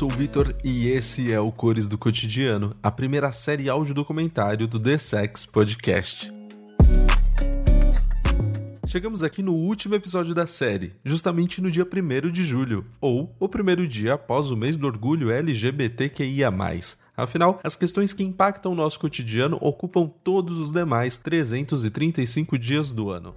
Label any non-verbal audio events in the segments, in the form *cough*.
sou o Vitor e esse é o Cores do Cotidiano, a primeira série áudio documentário do The Sex Podcast. Chegamos aqui no último episódio da série, justamente no dia 1 de julho, ou o primeiro dia após o mês do orgulho LGBTQIA. Afinal, as questões que impactam o nosso cotidiano ocupam todos os demais 335 dias do ano.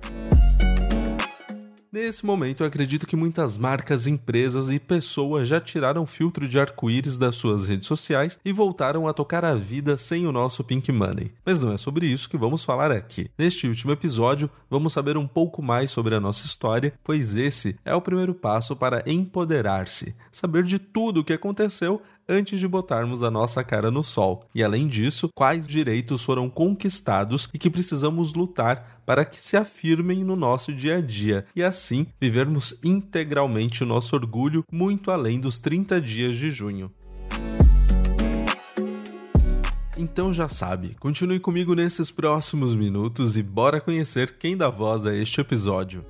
Nesse momento, eu acredito que muitas marcas, empresas e pessoas já tiraram filtro de arco-íris das suas redes sociais e voltaram a tocar a vida sem o nosso Pink Money. Mas não é sobre isso que vamos falar aqui. Neste último episódio, vamos saber um pouco mais sobre a nossa história, pois esse é o primeiro passo para empoderar-se, saber de tudo o que aconteceu antes de botarmos a nossa cara no sol. E além disso, quais direitos foram conquistados e que precisamos lutar para que se afirmem no nosso dia a dia e assim vivermos integralmente o nosso orgulho muito além dos 30 dias de junho. Então já sabe, continue comigo nesses próximos minutos e bora conhecer quem dá voz a este episódio.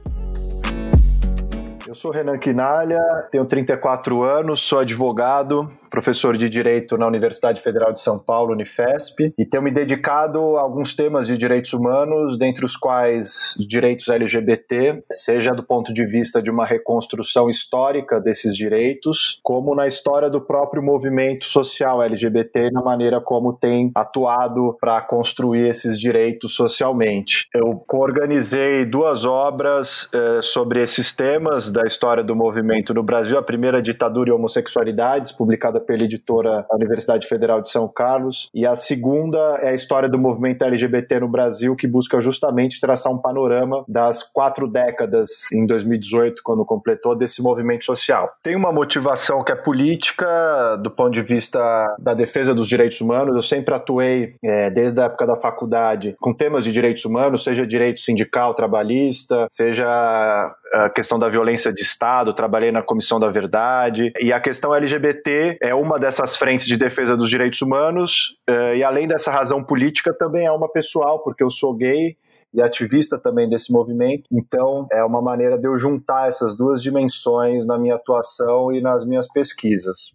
Eu sou Renan Quinalha, tenho 34 anos, sou advogado, professor de Direito na Universidade Federal de São Paulo, Unifesp, e tenho me dedicado a alguns temas de direitos humanos, dentre os quais direitos LGBT, seja do ponto de vista de uma reconstrução histórica desses direitos, como na história do próprio movimento social LGBT, na maneira como tem atuado para construir esses direitos socialmente. Eu coorganizei duas obras eh, sobre esses temas da história do movimento no Brasil, a primeira Ditadura e Homossexualidades, publicada pela editora da Universidade Federal de São Carlos, e a segunda é a história do movimento LGBT no Brasil, que busca justamente traçar um panorama das quatro décadas, em 2018, quando completou, desse movimento social. Tem uma motivação que é política, do ponto de vista da defesa dos direitos humanos. Eu sempre atuei, é, desde a época da faculdade, com temas de direitos humanos, seja direito sindical, trabalhista, seja a questão da violência de Estado, trabalhei na Comissão da Verdade, e a questão LGBT é uma dessas frentes de defesa dos direitos humanos, eh, e além dessa razão política, também é uma pessoal, porque eu sou gay e ativista também desse movimento. Então, é uma maneira de eu juntar essas duas dimensões na minha atuação e nas minhas pesquisas.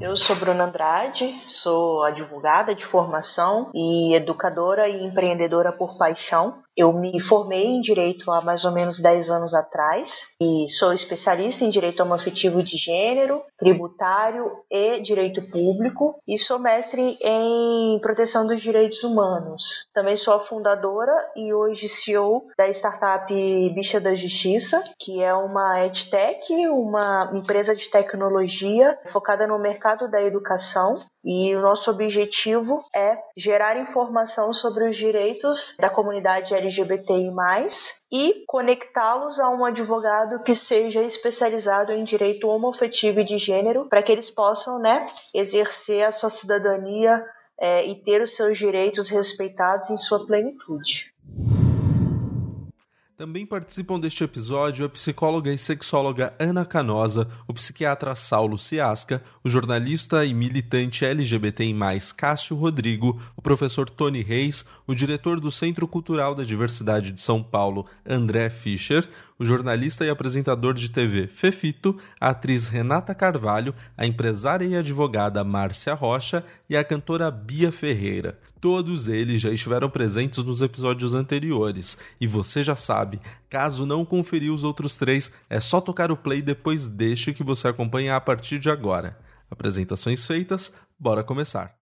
Eu sou Bruna Andrade, sou advogada de formação e educadora e empreendedora por paixão. Eu me formei em direito há mais ou menos 10 anos atrás e sou especialista em direito homoafetivo de gênero, tributário e direito público e sou mestre em proteção dos direitos humanos. Também sou a fundadora e hoje CEO da startup Bicha da Justiça, que é uma edtech, uma empresa de tecnologia focada no mercado da educação e o nosso objetivo é gerar informação sobre os direitos da comunidade LGBTI+, e conectá-los a um advogado que seja especializado em direito homoafetivo e de gênero, para que eles possam né, exercer a sua cidadania é, e ter os seus direitos respeitados em sua plenitude. Também participam deste episódio a psicóloga e sexóloga Ana Canosa, o psiquiatra Saulo Ciasca, o jornalista e militante LGBTI+, Cássio Rodrigo, o professor Tony Reis, o diretor do Centro Cultural da Diversidade de São Paulo, André Fischer, o jornalista e apresentador de TV Fefito, a atriz Renata Carvalho, a empresária e advogada Márcia Rocha e a cantora Bia Ferreira. Todos eles já estiveram presentes nos episódios anteriores, e você já sabe, caso não conferir os outros três, é só tocar o play depois deste que você acompanha a partir de agora. Apresentações feitas, bora começar!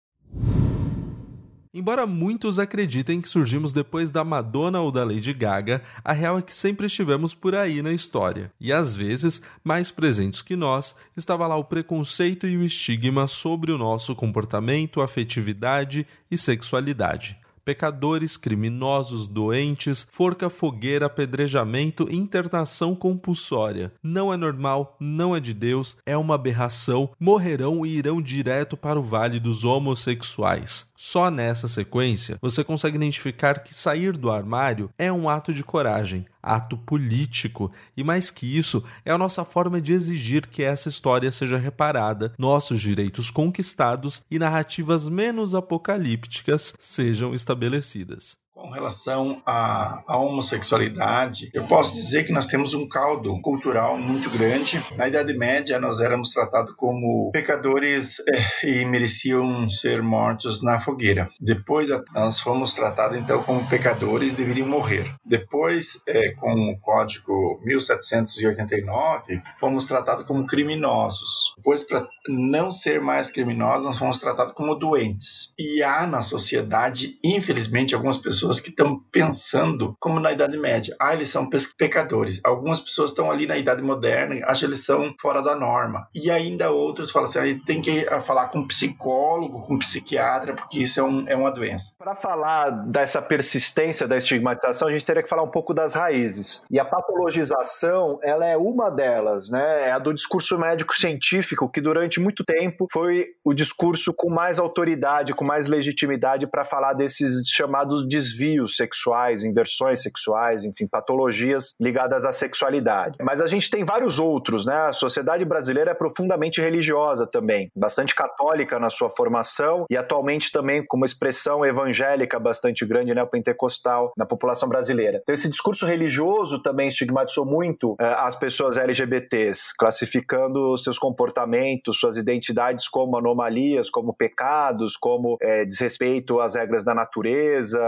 Embora muitos acreditem que surgimos depois da Madonna ou da Lady Gaga, a real é que sempre estivemos por aí na história. E às vezes, mais presentes que nós, estava lá o preconceito e o estigma sobre o nosso comportamento, afetividade e sexualidade pecadores, criminosos, doentes, forca, fogueira, apedrejamento, internação compulsória. Não é normal, não é de Deus, é uma aberração, morrerão e irão direto para o vale dos homossexuais. Só nessa sequência você consegue identificar que sair do armário é um ato de coragem, ato político, e mais que isso, é a nossa forma de exigir que essa história seja reparada, nossos direitos conquistados e narrativas menos apocalípticas sejam estabelecidas. Com relação à, à, homossexualidade, eu posso dizer que nós temos um caldo cultural muito grande. Na Idade Média, nós éramos tratados como pecadores eh, e mereciam ser mortos na fogueira. Depois, nós fomos tratados então como pecadores e deveriam morrer. Depois, eh, com o Código 1789, fomos tratados como criminosos. Depois, para não ser mais criminosos, nós fomos tratados como doentes. E há na sociedade, infelizmente, algumas pessoas pessoas que estão pensando como na Idade Média. Ah, eles são pecadores. Algumas pessoas estão ali na Idade Moderna, acham que eles são fora da norma. E ainda outros falam assim, ah, tem que ah, falar com um psicólogo, com um psiquiatra, porque isso é, um, é uma doença. Para falar dessa persistência da estigmatização, a gente teria que falar um pouco das raízes. E a patologização, ela é uma delas, né? É a do discurso médico-científico, que durante muito tempo foi o discurso com mais autoridade, com mais legitimidade para falar desses chamados desvios desvios sexuais, inversões sexuais, enfim, patologias ligadas à sexualidade. Mas a gente tem vários outros, né? A sociedade brasileira é profundamente religiosa também, bastante católica na sua formação e atualmente também com uma expressão evangélica bastante grande, né, pentecostal na população brasileira. Então esse discurso religioso também estigmatizou muito eh, as pessoas LGBTs, classificando seus comportamentos, suas identidades como anomalias, como pecados, como eh, desrespeito às regras da natureza,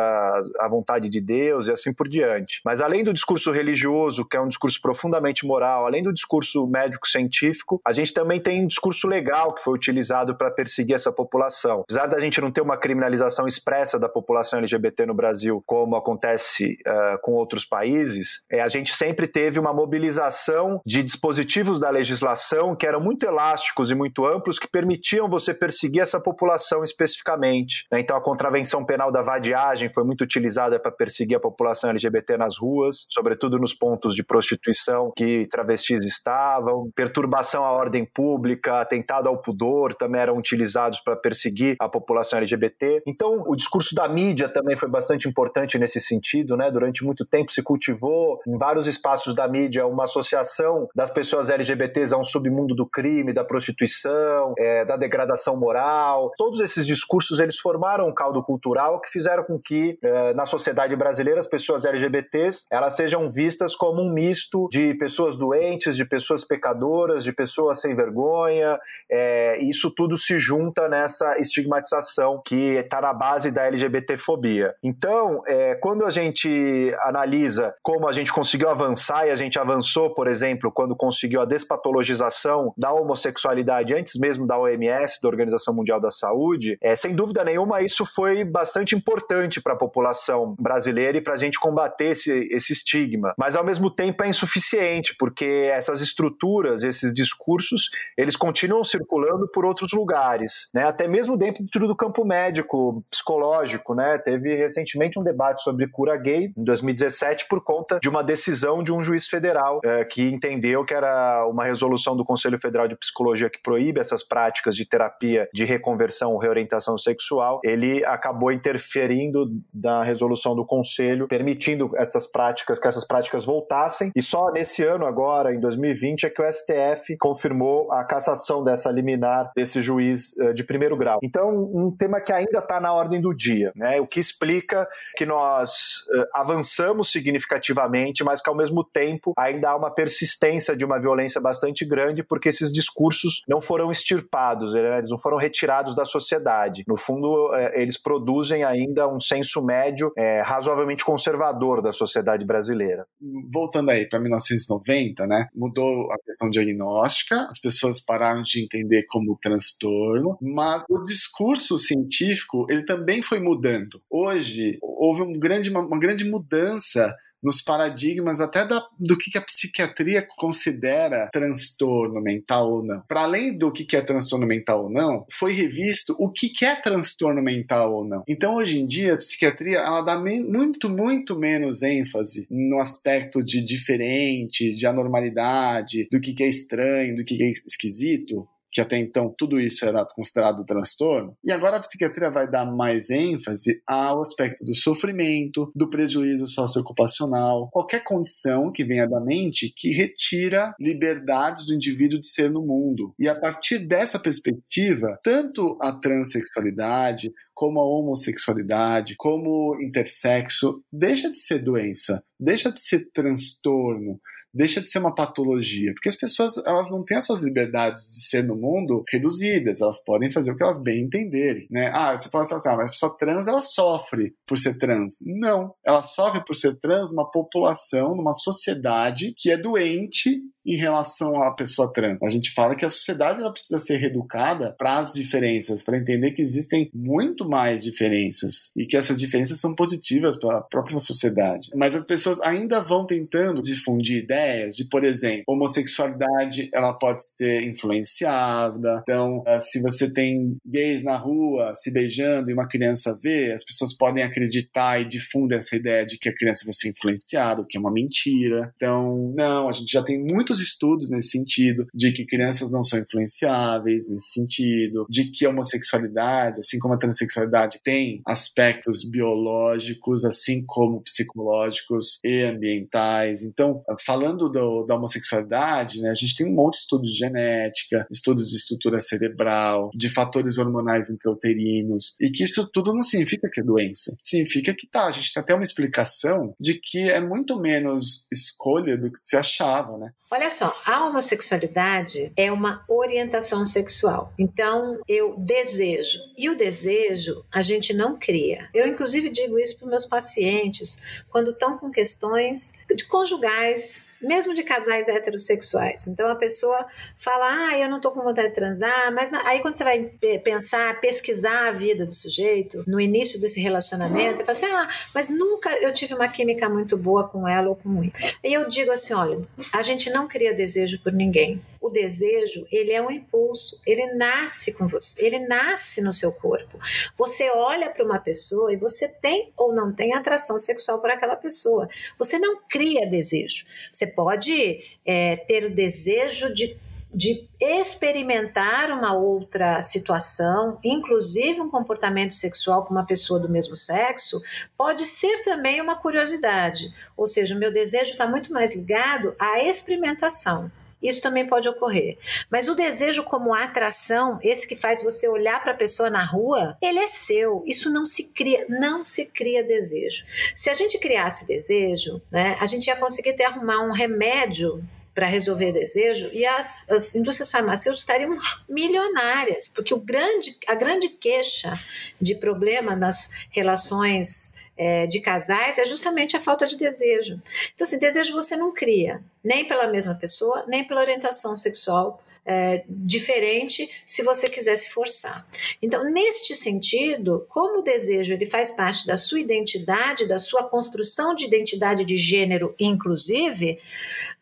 a vontade de Deus e assim por diante. Mas além do discurso religioso, que é um discurso profundamente moral, além do discurso médico-científico, a gente também tem um discurso legal que foi utilizado para perseguir essa população. Apesar da gente não ter uma criminalização expressa da população LGBT no Brasil, como acontece uh, com outros países, é, a gente sempre teve uma mobilização de dispositivos da legislação que eram muito elásticos e muito amplos que permitiam você perseguir essa população especificamente. Né? Então a contravenção penal da vadiagem foi muito utilizada para perseguir a população LGBT nas ruas, sobretudo nos pontos de prostituição que travestis estavam, perturbação à ordem pública, atentado ao pudor também eram utilizados para perseguir a população LGBT. Então, o discurso da mídia também foi bastante importante nesse sentido, né? Durante muito tempo se cultivou em vários espaços da mídia uma associação das pessoas LGBTs a um submundo do crime, da prostituição, é, da degradação moral. Todos esses discursos eles formaram um caldo cultural que fizeram com que é, na sociedade brasileira as pessoas LGBTs elas sejam vistas como um misto de pessoas doentes, de pessoas pecadoras, de pessoas sem vergonha. É, isso tudo se junta nessa estigmatização que está na base da LGBTfobia. Então, é, quando a gente analisa como a gente conseguiu avançar e a gente avançou, por exemplo, quando conseguiu a despatologização da homossexualidade antes mesmo da OMS, da Organização Mundial da Saúde, é, sem dúvida nenhuma isso foi bastante importante para a população população brasileira e para a gente combater esse, esse estigma. Mas ao mesmo tempo é insuficiente, porque essas estruturas, esses discursos, eles continuam circulando por outros lugares, né? até mesmo dentro do campo médico, psicológico. Né? Teve recentemente um debate sobre cura gay em 2017 por conta de uma decisão de um juiz federal é, que entendeu que era uma resolução do Conselho Federal de Psicologia que proíbe essas práticas de terapia de reconversão ou reorientação sexual. Ele acabou interferindo da resolução do Conselho permitindo essas práticas, que essas práticas voltassem. E só nesse ano agora, em 2020, é que o STF confirmou a cassação dessa liminar desse juiz uh, de primeiro grau. Então, um tema que ainda está na ordem do dia, né? O que explica que nós uh, avançamos significativamente, mas que ao mesmo tempo ainda há uma persistência de uma violência bastante grande, porque esses discursos não foram extirpados, né? eles não foram retirados da sociedade. No fundo, uh, eles produzem ainda um senso médio médio é, razoavelmente conservador da sociedade brasileira. Voltando aí para 1990, né, mudou a questão diagnóstica, as pessoas pararam de entender como transtorno, mas o discurso científico ele também foi mudando. Hoje houve um grande, uma, uma grande mudança nos paradigmas até da, do que, a psiquiatria considera transtorno mental ou não. Para além do que, é transtorno mental ou não, foi revisto o que, que é transtorno mental ou não. Então, hoje em dia, a psiquiatria ela dá muito, muito menos ênfase no aspecto de diferente, de anormalidade, do que, que é estranho, do que, que é esquisito, que até então tudo isso era considerado transtorno, e agora a psiquiatria vai dar mais ênfase ao aspecto do sofrimento, do prejuízo socioocupacional, qualquer condição que venha da mente que retira liberdades do indivíduo de ser no mundo. E a partir dessa perspectiva, tanto a transexualidade, como a homossexualidade, como intersexo, deixa de ser doença, deixa de ser transtorno, deixa de ser uma patologia, porque as pessoas elas não têm as suas liberdades de ser no mundo reduzidas, elas podem fazer o que elas bem entenderem, né? Ah, você pode falar assim, ah, mas a pessoa trans ela sofre por ser trans. Não, ela sofre por ser trans uma população, numa sociedade que é doente em relação à pessoa trans. A gente fala que a sociedade ela precisa ser reeducada para as diferenças, para entender que existem muito mais diferenças e que essas diferenças são positivas para a própria sociedade. Mas as pessoas ainda vão tentando difundir ideias de, por exemplo, homossexualidade ela pode ser influenciada. Então, eh, se você tem gays na rua se beijando e uma criança vê, as pessoas podem acreditar e difundem essa ideia de que a criança vai ser influenciada, o que é uma mentira. Então, não, a gente já tem muitos estudos nesse sentido, de que crianças não são influenciáveis nesse sentido, de que a homossexualidade, assim como a transexualidade, tem aspectos biológicos, assim como psicológicos e ambientais. Então, falando do, da homossexualidade, né, a gente tem um monte de estudos de genética, estudos de estrutura cerebral, de fatores hormonais intrauterinos, e que isso tudo não significa que é doença. Significa que tá, a gente tem até uma explicação de que é muito menos escolha do que se achava, né? Olha só, a homossexualidade é uma orientação sexual. Então, eu desejo. E o desejo a gente não cria. Eu, inclusive, digo isso para meus pacientes quando estão com questões de conjugais mesmo de casais heterossexuais. Então a pessoa fala, ah, eu não tô com vontade de transar, mas aí quando você vai pensar, pesquisar a vida do sujeito, no início desse relacionamento, você fala assim, ah, mas nunca eu tive uma química muito boa com ela ou com ele. E eu digo assim, olha, a gente não cria desejo por ninguém. O desejo, ele é um impulso, ele nasce com você, ele nasce no seu corpo. Você olha para uma pessoa e você tem ou não tem atração sexual por aquela pessoa. Você não cria desejo. Você pode é, ter o desejo de, de experimentar uma outra situação, inclusive um comportamento sexual com uma pessoa do mesmo sexo, pode ser também uma curiosidade. Ou seja, o meu desejo está muito mais ligado à experimentação. Isso também pode ocorrer. Mas o desejo como atração, esse que faz você olhar para a pessoa na rua, ele é seu. Isso não se cria, não se cria desejo. Se a gente criasse desejo, né, a gente ia conseguir ter arrumar um remédio para resolver desejo e as, as, indústrias farmacêuticas estariam milionárias, porque o grande, a grande queixa de problema nas relações é, de casais é justamente a falta de desejo. Então, assim, desejo você não cria, nem pela mesma pessoa, nem pela orientação sexual é, diferente se você quiser se forçar. Então, neste sentido, como o desejo ele faz parte da sua identidade, da sua construção de identidade de gênero, inclusive,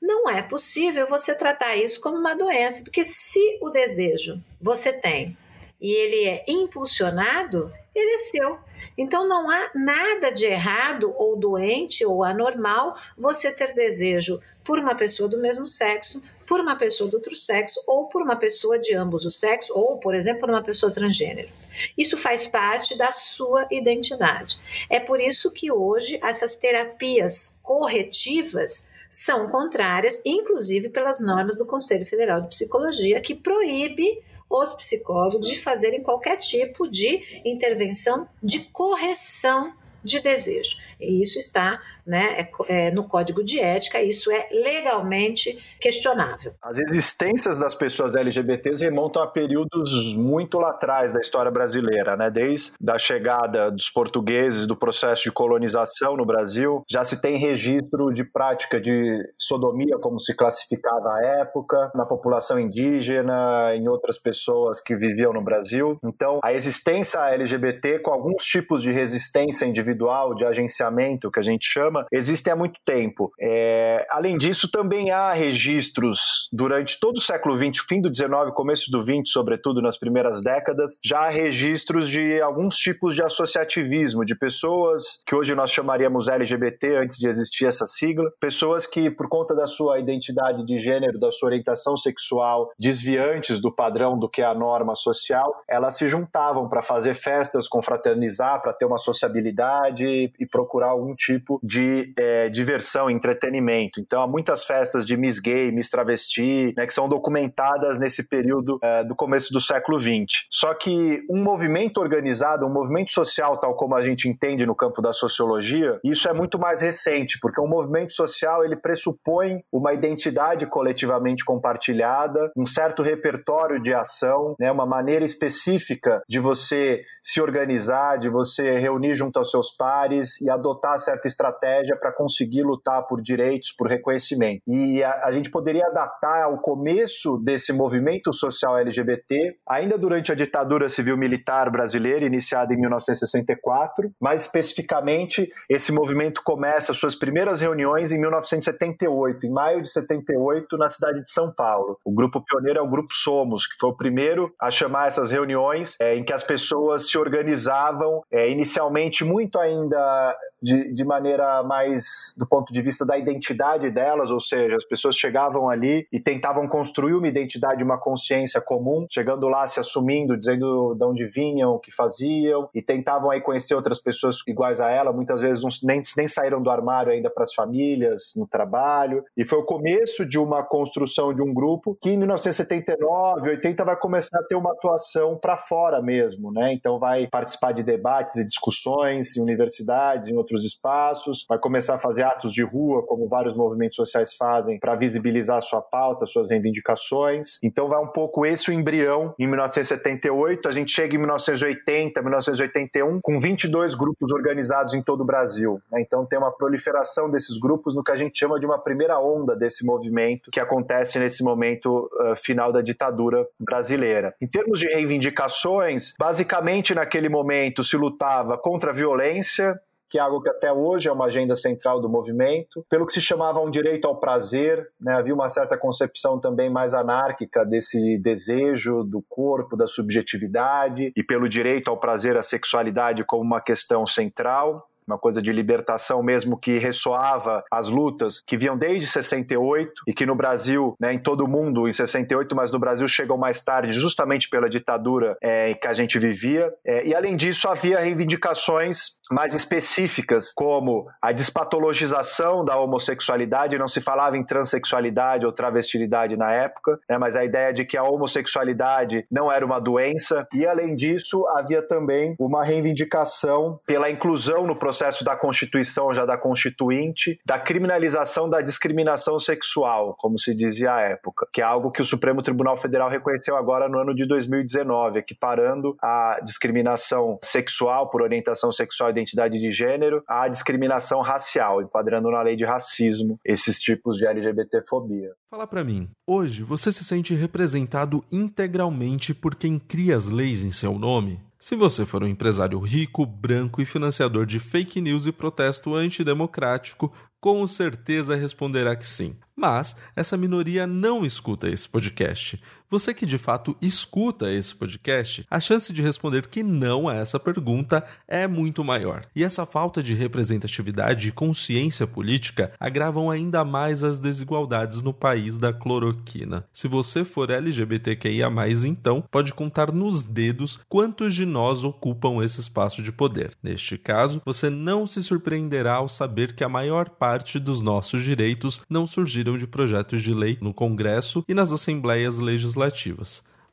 não é possível você tratar isso como uma doença, porque se o desejo você tem e ele é impulsionado, seu. Então não há nada de errado ou doente ou anormal você ter desejo por uma pessoa do mesmo sexo, por uma pessoa do outro sexo ou por uma pessoa de ambos os sexos ou, por exemplo, por uma pessoa transgênero. Isso faz parte da sua identidade. É por isso que hoje essas terapias corretivas são contrárias, inclusive pelas normas do Conselho Federal de Psicologia, que proíbe os psicólogos de fazerem qualquer tipo de intervenção de correção de desejo. E isso está né, é, é, no código de ética, isso é legalmente questionável. As existências das pessoas LGBTs remontam a períodos muito lá atrás da história brasileira, né? Desde a chegada dos portugueses, do processo de colonização no Brasil, já se tem registro de prática de sodomia, como se classificava à época, na população indígena, em outras pessoas que viviam no Brasil. Então, a existência LGBT com alguns tipos de resistência individual, de agenciamento, que a gente chama, programa existem há muito tempo. É, além disso, também há registros durante todo o século XX, fim do XIX, começo do XX, sobretudo nas primeiras décadas, já há registros de alguns tipos de associativismo, de pessoas que hoje nós chamaríamos LGBT, antes de existir essa sigla, pessoas que, por conta da sua identidade de gênero, da sua orientação sexual, desviantes do padrão do que é a norma social, elas se juntavam para fazer festas, confraternizar, para ter uma sociabilidade e procurar algum tipo de é, diversão, entretenimento. Então, há muitas festas de Miss Gay, Miss Travesti, né, que são documentadas nesse período é, do começo do século XX. Só que um movimento organizado, um movimento social, tal como a gente entende no campo da sociologia, isso é muito mais recente, porque um movimento social ele pressupõe uma identidade coletivamente compartilhada, um certo repertório de ação, né, uma maneira específica de você se organizar, de você reunir junto aos seus pares e adotar certa estratégia para conseguir lutar por direitos, por reconhecimento. E a, a gente poderia datar o começo desse movimento social LGBT ainda durante a ditadura civil-militar brasileira, iniciada em 1964, mais especificamente, esse movimento começa suas primeiras reuniões em 1978, em maio de 78, na cidade de São Paulo. O grupo pioneiro é o Grupo Somos, que foi o primeiro a chamar essas reuniões é, em que as pessoas se organizavam, é, inicialmente muito ainda de, de maneira mais do ponto de vista da identidade delas, ou seja, as pessoas chegavam ali e tentavam construir uma identidade, uma consciência comum, chegando lá se assumindo, dizendo de onde vinham, o que faziam, e tentavam aí conhecer outras pessoas iguais a ela, muitas vezes nem, nem saíram do armário ainda para as famílias, no trabalho, e foi o começo de uma construção de um grupo que em 1979, 80 vai começar a ter uma atuação para fora mesmo, né? Então vai participar de debates e discussões em universidades, em outros outros espaços, vai começar a fazer atos de rua, como vários movimentos sociais fazem, para visibilizar sua pauta, suas reivindicações. Então vai um pouco esse o embrião em 1978, a gente chega em 1980, 1981, com 22 grupos organizados em todo o Brasil. Né? Então tem uma proliferação desses grupos no que a gente chama de uma primeira onda desse movimento que acontece nesse momento uh, final da ditadura brasileira. Em termos de reivindicações, basicamente naquele momento se lutava contra a violência, que é algo que até hoje é uma agenda central do movimento, pelo que se chamava um direito ao prazer, né? havia uma certa concepção também mais anárquica desse desejo do corpo, da subjetividade, e pelo direito ao prazer, à sexualidade como uma questão central uma coisa de libertação mesmo que ressoava as lutas que vinham desde 68 e que no Brasil, né, em todo o mundo, em 68, mas no Brasil chegam mais tarde, justamente pela ditadura é, que a gente vivia. É, e além disso, havia reivindicações mais específicas, como a despatologização da homossexualidade, não se falava em transexualidade ou travestilidade na época, né, mas a ideia de que a homossexualidade não era uma doença. E além disso, havia também uma reivindicação pela inclusão no processo processo da Constituição, já da Constituinte, da criminalização da discriminação sexual, como se dizia à época, que é algo que o Supremo Tribunal Federal reconheceu agora no ano de 2019, equiparando a discriminação sexual por orientação sexual e identidade de gênero à discriminação racial, enquadrando na lei de racismo esses tipos de LGBTfobia. Fala para mim, hoje você se sente representado integralmente por quem cria as leis em seu nome? Se você for um empresário rico, branco e financiador de fake news e protesto antidemocrático, com certeza responderá que sim. Mas essa minoria não escuta esse podcast. Você que de fato escuta esse podcast, a chance de responder que não a essa pergunta é muito maior. E essa falta de representatividade e consciência política agravam ainda mais as desigualdades no país da cloroquina. Se você for LGBTQIA, então, pode contar nos dedos quantos de nós ocupam esse espaço de poder. Neste caso, você não se surpreenderá ao saber que a maior parte dos nossos direitos não surgiram de projetos de lei no Congresso e nas assembleias legislativas,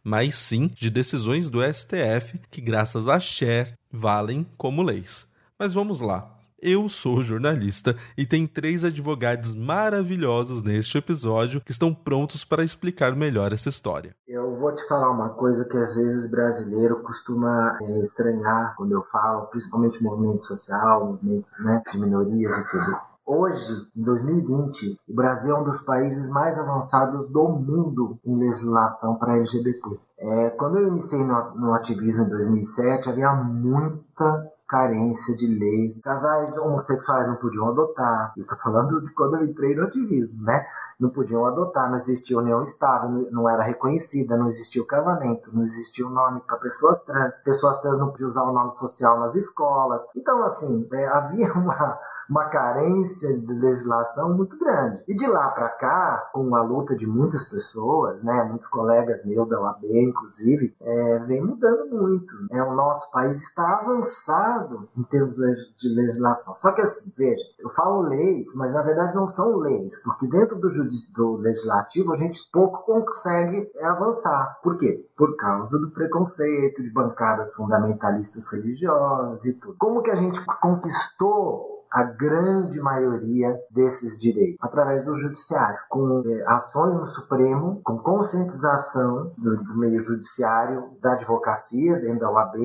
mas sim de decisões do STF que, graças a Cher, valem como leis. Mas vamos lá. Eu sou jornalista e tem três advogados maravilhosos neste episódio que estão prontos para explicar melhor essa história. Eu vou te falar uma coisa que às vezes brasileiro costuma é, estranhar quando eu falo, principalmente movimento social, movimentos né, de minorias e tudo. Hoje, em 2020, o Brasil é um dos países mais avançados do mundo em legislação para LGBT. É, quando eu iniciei no, no ativismo em 2007, havia muita carência de leis. Casais homossexuais não podiam adotar. Eu tô falando de quando eu entrei no ativismo, né? Não podiam adotar, não existia união estável, não era reconhecida, não existia o casamento, não existia o nome para pessoas trans. Pessoas trans não podiam usar o nome social nas escolas. Então, assim, é, *laughs* havia uma, uma carência de legislação muito grande. E de lá para cá, com a luta de muitas pessoas, né, muitos colegas meus da UAB, inclusive, é, vem mudando muito. É, o nosso país está avançado em termos de legislação. Só que assim, veja, eu falo leis, mas na verdade não são leis, porque dentro do, do legislativo a gente pouco consegue avançar. Por quê? Por causa do preconceito de bancadas fundamentalistas religiosas e tudo. Como que a gente conquistou a grande maioria desses direitos através do judiciário, com é, ações no Supremo, com conscientização do, do meio judiciário, da advocacia, dentro da OAB,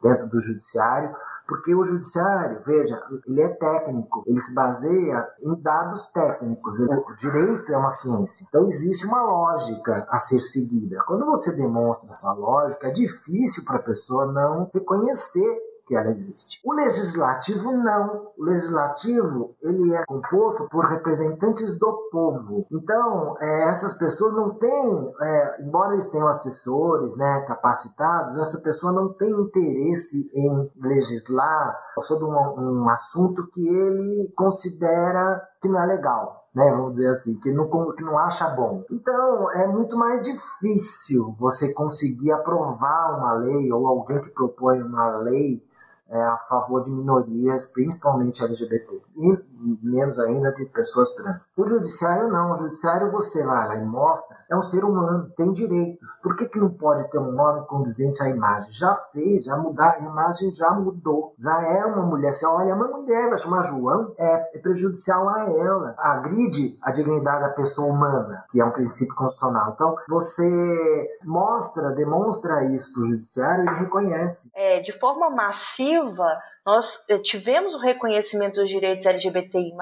dentro do judiciário, porque o judiciário, veja, ele é técnico, ele se baseia em dados técnicos. O direito é uma ciência. Então existe uma lógica a ser seguida. Quando você demonstra essa lógica, é difícil para a pessoa não reconhecer que ela existe. O legislativo não. O legislativo ele é composto por representantes do povo. Então é, essas pessoas não têm, é, embora eles tenham assessores, né, capacitados, essa pessoa não tem interesse em legislar sobre um, um assunto que ele considera que não é legal. Né, vamos dizer assim, que não, que não acha bom. Então, é muito mais difícil você conseguir aprovar uma lei ou alguém que propõe uma lei é, a favor de minorias, principalmente LGBT, e menos ainda de pessoas trans. O judiciário não, o judiciário você vai lá e mostra, é um ser humano, tem direitos. Por que, que não pode ter um nome condizente à imagem? Já fez, já mudar, a imagem já mudou, já é uma mulher. Você olha, é uma mulher, vai chamar João, é, é prejudicial a ela, agride a dignidade da pessoa humana, que é um princípio constitucional. Então, você mostra, demonstra isso para o judiciário e reconhece. É, de forma massiva, nós eh, tivemos o reconhecimento dos direitos LGBTI+,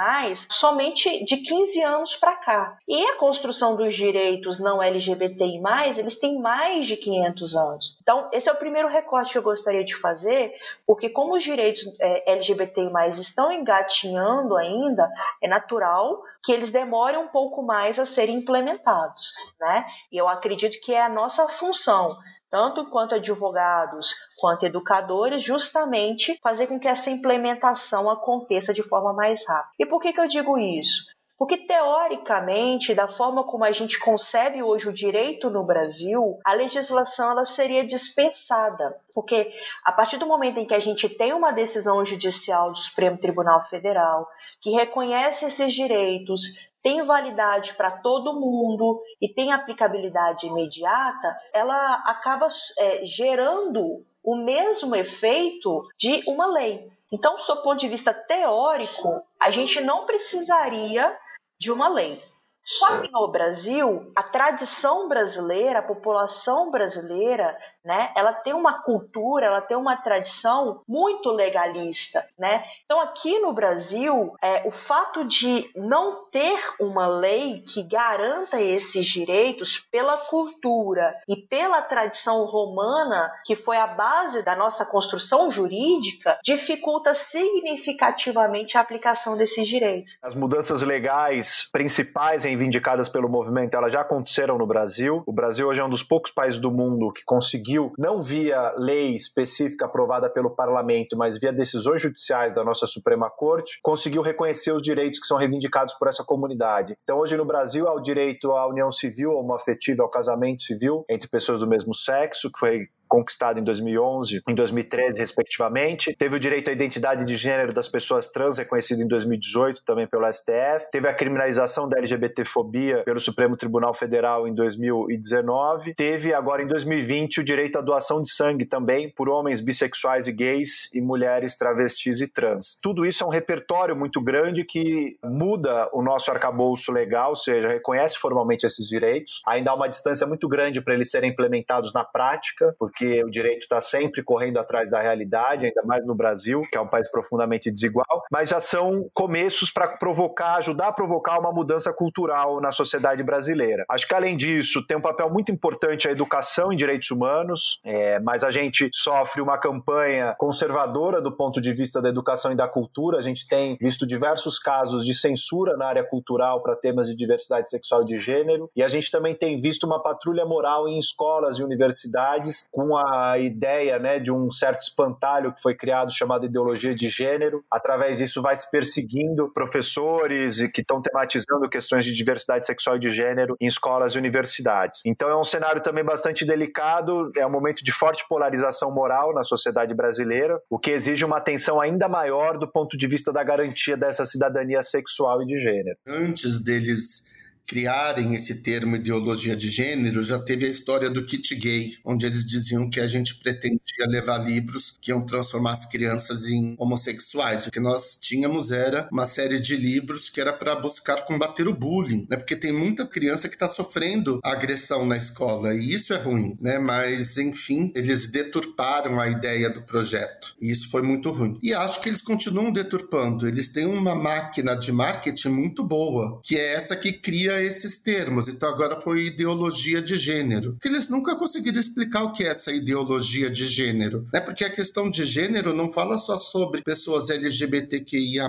somente de 15 anos para cá. E a construção dos direitos não LGBTI+, eles têm mais de 500 anos. Então, esse é o primeiro recorte que eu gostaria de fazer, porque como os direitos é, LGBTI+, estão engatinhando ainda, é natural que eles demorem um pouco mais a serem implementados, né? E eu acredito que é a nossa função tanto enquanto advogados quanto educadores, justamente fazer com que essa implementação aconteça de forma mais rápida. E por que, que eu digo isso? Porque, teoricamente, da forma como a gente concebe hoje o direito no Brasil, a legislação ela seria dispensada. Porque, a partir do momento em que a gente tem uma decisão judicial do Supremo Tribunal Federal que reconhece esses direitos, tem validade para todo mundo e tem aplicabilidade imediata, ela acaba é, gerando o mesmo efeito de uma lei. Então, do ponto de vista teórico, a gente não precisaria de uma lei. Só que no Brasil, a tradição brasileira, a população brasileira, né, ela tem uma cultura, ela tem uma tradição muito legalista, né? Então aqui no Brasil, é, o fato de não ter uma lei que garanta esses direitos pela cultura e pela tradição romana, que foi a base da nossa construção jurídica, dificulta significativamente a aplicação desses direitos. As mudanças legais principais reivindicadas pelo movimento, elas já aconteceram no Brasil. O Brasil hoje é um dos poucos países do mundo que conseguiu não via lei específica aprovada pelo parlamento, mas via decisões judiciais da nossa Suprema Corte, conseguiu reconhecer os direitos que são reivindicados por essa comunidade. Então, hoje no Brasil, há o direito à união civil, homoafetiva, ao casamento civil entre pessoas do mesmo sexo, que foi conquistado em 2011, em 2013, respectivamente. Teve o direito à identidade de gênero das pessoas trans, reconhecido em 2018 também pelo STF. Teve a criminalização da LGBTfobia pelo Supremo Tribunal Federal em 2019. Teve agora em 2020 o direito à doação de sangue também por homens bissexuais e gays e mulheres travestis e trans. Tudo isso é um repertório muito grande que muda o nosso arcabouço legal, ou seja, reconhece formalmente esses direitos. Ainda há uma distância muito grande para eles serem implementados na prática, porque porque o direito está sempre correndo atrás da realidade, ainda mais no Brasil, que é um país profundamente desigual. mas já são começos para provocar, ajudar a provocar uma mudança cultural na sociedade brasileira. Acho que além disso, tem um papel muito importante a educação em direitos humanos, é, mas a gente sofre uma campanha conservadora do ponto de vista da educação e da cultura. A gente tem visto diversos casos de censura na área cultural para temas de diversidade sexual e de gênero, e a gente também tem visto uma patrulha moral em escolas e universidades com a ideia né, de um certo espantalho que foi criado chamado ideologia de gênero. Através disso, vai se perseguindo professores que estão tematizando questões de diversidade sexual e de gênero em escolas e universidades. Então, é um cenário também bastante delicado, é um momento de forte polarização moral na sociedade brasileira, o que exige uma atenção ainda maior do ponto de vista da garantia dessa cidadania sexual e de gênero. Antes deles criarem esse termo ideologia de gênero, já teve a história do kit gay, onde eles diziam que a gente pretendia levar livros que iam transformar as crianças em homossexuais. O que nós tínhamos era uma série de livros que era para buscar combater o bullying, né? Porque tem muita criança que está sofrendo agressão na escola e isso é ruim, né? Mas enfim, eles deturparam a ideia do projeto e isso foi muito ruim. E acho que eles continuam deturpando. Eles têm uma máquina de marketing muito boa, que é essa que cria esses termos. Então agora foi ideologia de gênero. Que eles nunca conseguiram explicar o que é essa ideologia de gênero. Né? Porque a questão de gênero não fala só sobre pessoas LGBTQIA.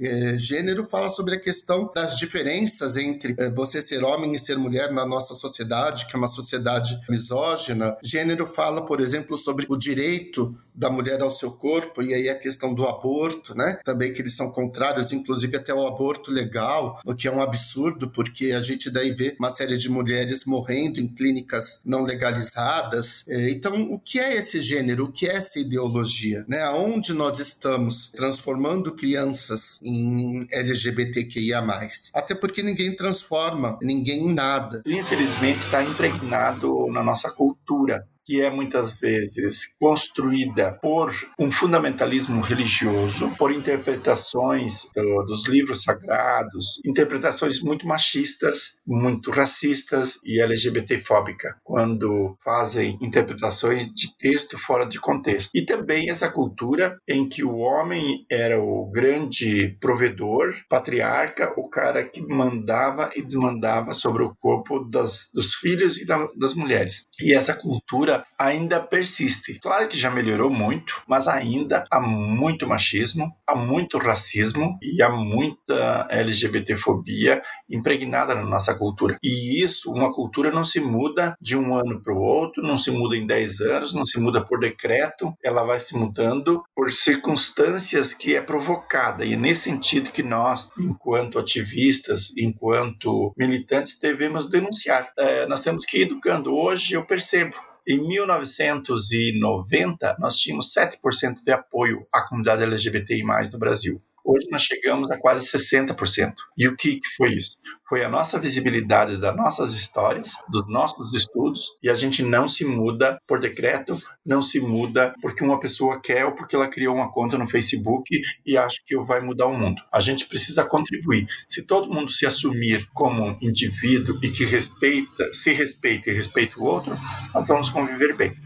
É, gênero fala sobre a questão das diferenças entre é, você ser homem e ser mulher na nossa sociedade, que é uma sociedade misógina. Gênero fala, por exemplo, sobre o direito da mulher ao seu corpo, e aí a questão do aborto, né? Também que eles são contrários, inclusive até ao aborto legal, o que é um absurdo, porque a gente daí vê uma série de mulheres morrendo em clínicas não legalizadas. É, então, o que é esse gênero? O que é essa ideologia? Né? Aonde nós estamos transformando crianças em LGBTQIA+. Até porque ninguém transforma ninguém em nada. Infelizmente está impregnado na nossa cultura que é muitas vezes construída por um fundamentalismo religioso, por interpretações do, dos livros sagrados, interpretações muito machistas, muito racistas e LGBTfóbica, quando fazem interpretações de texto fora de contexto. E também essa cultura em que o homem era o grande provedor, patriarca, o cara que mandava e desmandava sobre o corpo das, dos filhos e da, das mulheres. E essa cultura ainda persiste. Claro que já melhorou muito, mas ainda há muito machismo, há muito racismo e há muita LGBTfobia impregnada na nossa cultura. E isso, uma cultura não se muda de um ano para o outro, não se muda em 10 anos, não se muda por decreto, ela vai se mudando por circunstâncias que é provocada. E é nesse sentido que nós, enquanto ativistas, enquanto militantes, devemos denunciar. É, nós temos que ir educando. Hoje eu percebo em 1990, nós tínhamos 7% de apoio à comunidade LGBTI+, no Brasil. Hoje nós chegamos a quase 60%. E o que foi isso? Foi a nossa visibilidade das nossas histórias, dos nossos estudos, e a gente não se muda por decreto, não se muda porque uma pessoa quer ou porque ela criou uma conta no Facebook e acha que vai mudar o mundo. A gente precisa contribuir. Se todo mundo se assumir como indivíduo e que respeita, se respeita e respeita o outro, nós vamos conviver bem.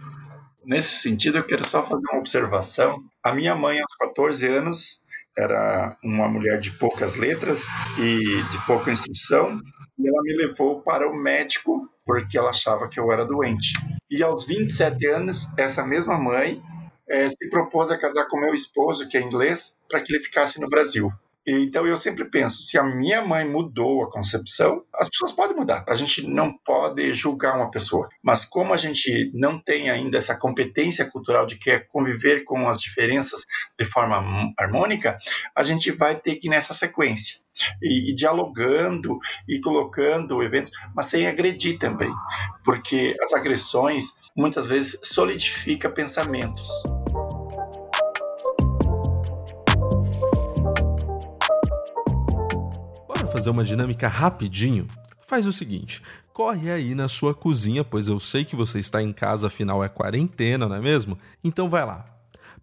Nesse sentido, eu quero só fazer uma observação. A minha mãe, aos 14 anos, era uma mulher de poucas letras e de pouca instrução, e ela me levou para o médico porque ela achava que eu era doente. E aos 27 anos, essa mesma mãe é, se propôs a casar com meu esposo, que é inglês, para que ele ficasse no Brasil. Então eu sempre penso, se a minha mãe mudou a concepção, as pessoas podem mudar. A gente não pode julgar uma pessoa, mas como a gente não tem ainda essa competência cultural de querer conviver com as diferenças de forma harmônica, a gente vai ter que ir nessa sequência. E, e, dialogando e colocando eventos, mas sem agredir também, porque as agressões muitas vezes solidificam pensamentos. Fazer uma dinâmica rapidinho? Faz o seguinte, corre aí na sua cozinha, pois eu sei que você está em casa, afinal é quarentena, não é mesmo? Então vai lá.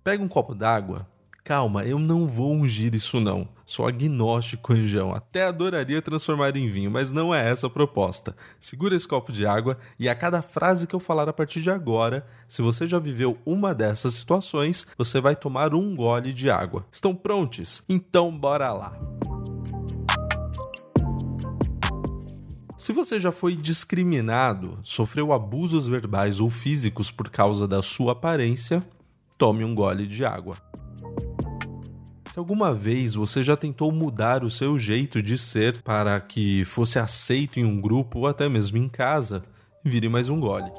Pega um copo d'água. Calma, eu não vou ungir isso não. Sou agnóstico, Anjão. Até adoraria transformar em vinho, mas não é essa a proposta. Segura esse copo de água e a cada frase que eu falar a partir de agora, se você já viveu uma dessas situações, você vai tomar um gole de água. Estão prontos? Então bora lá! Se você já foi discriminado, sofreu abusos verbais ou físicos por causa da sua aparência, tome um gole de água. Se alguma vez você já tentou mudar o seu jeito de ser para que fosse aceito em um grupo ou até mesmo em casa, vire mais um gole.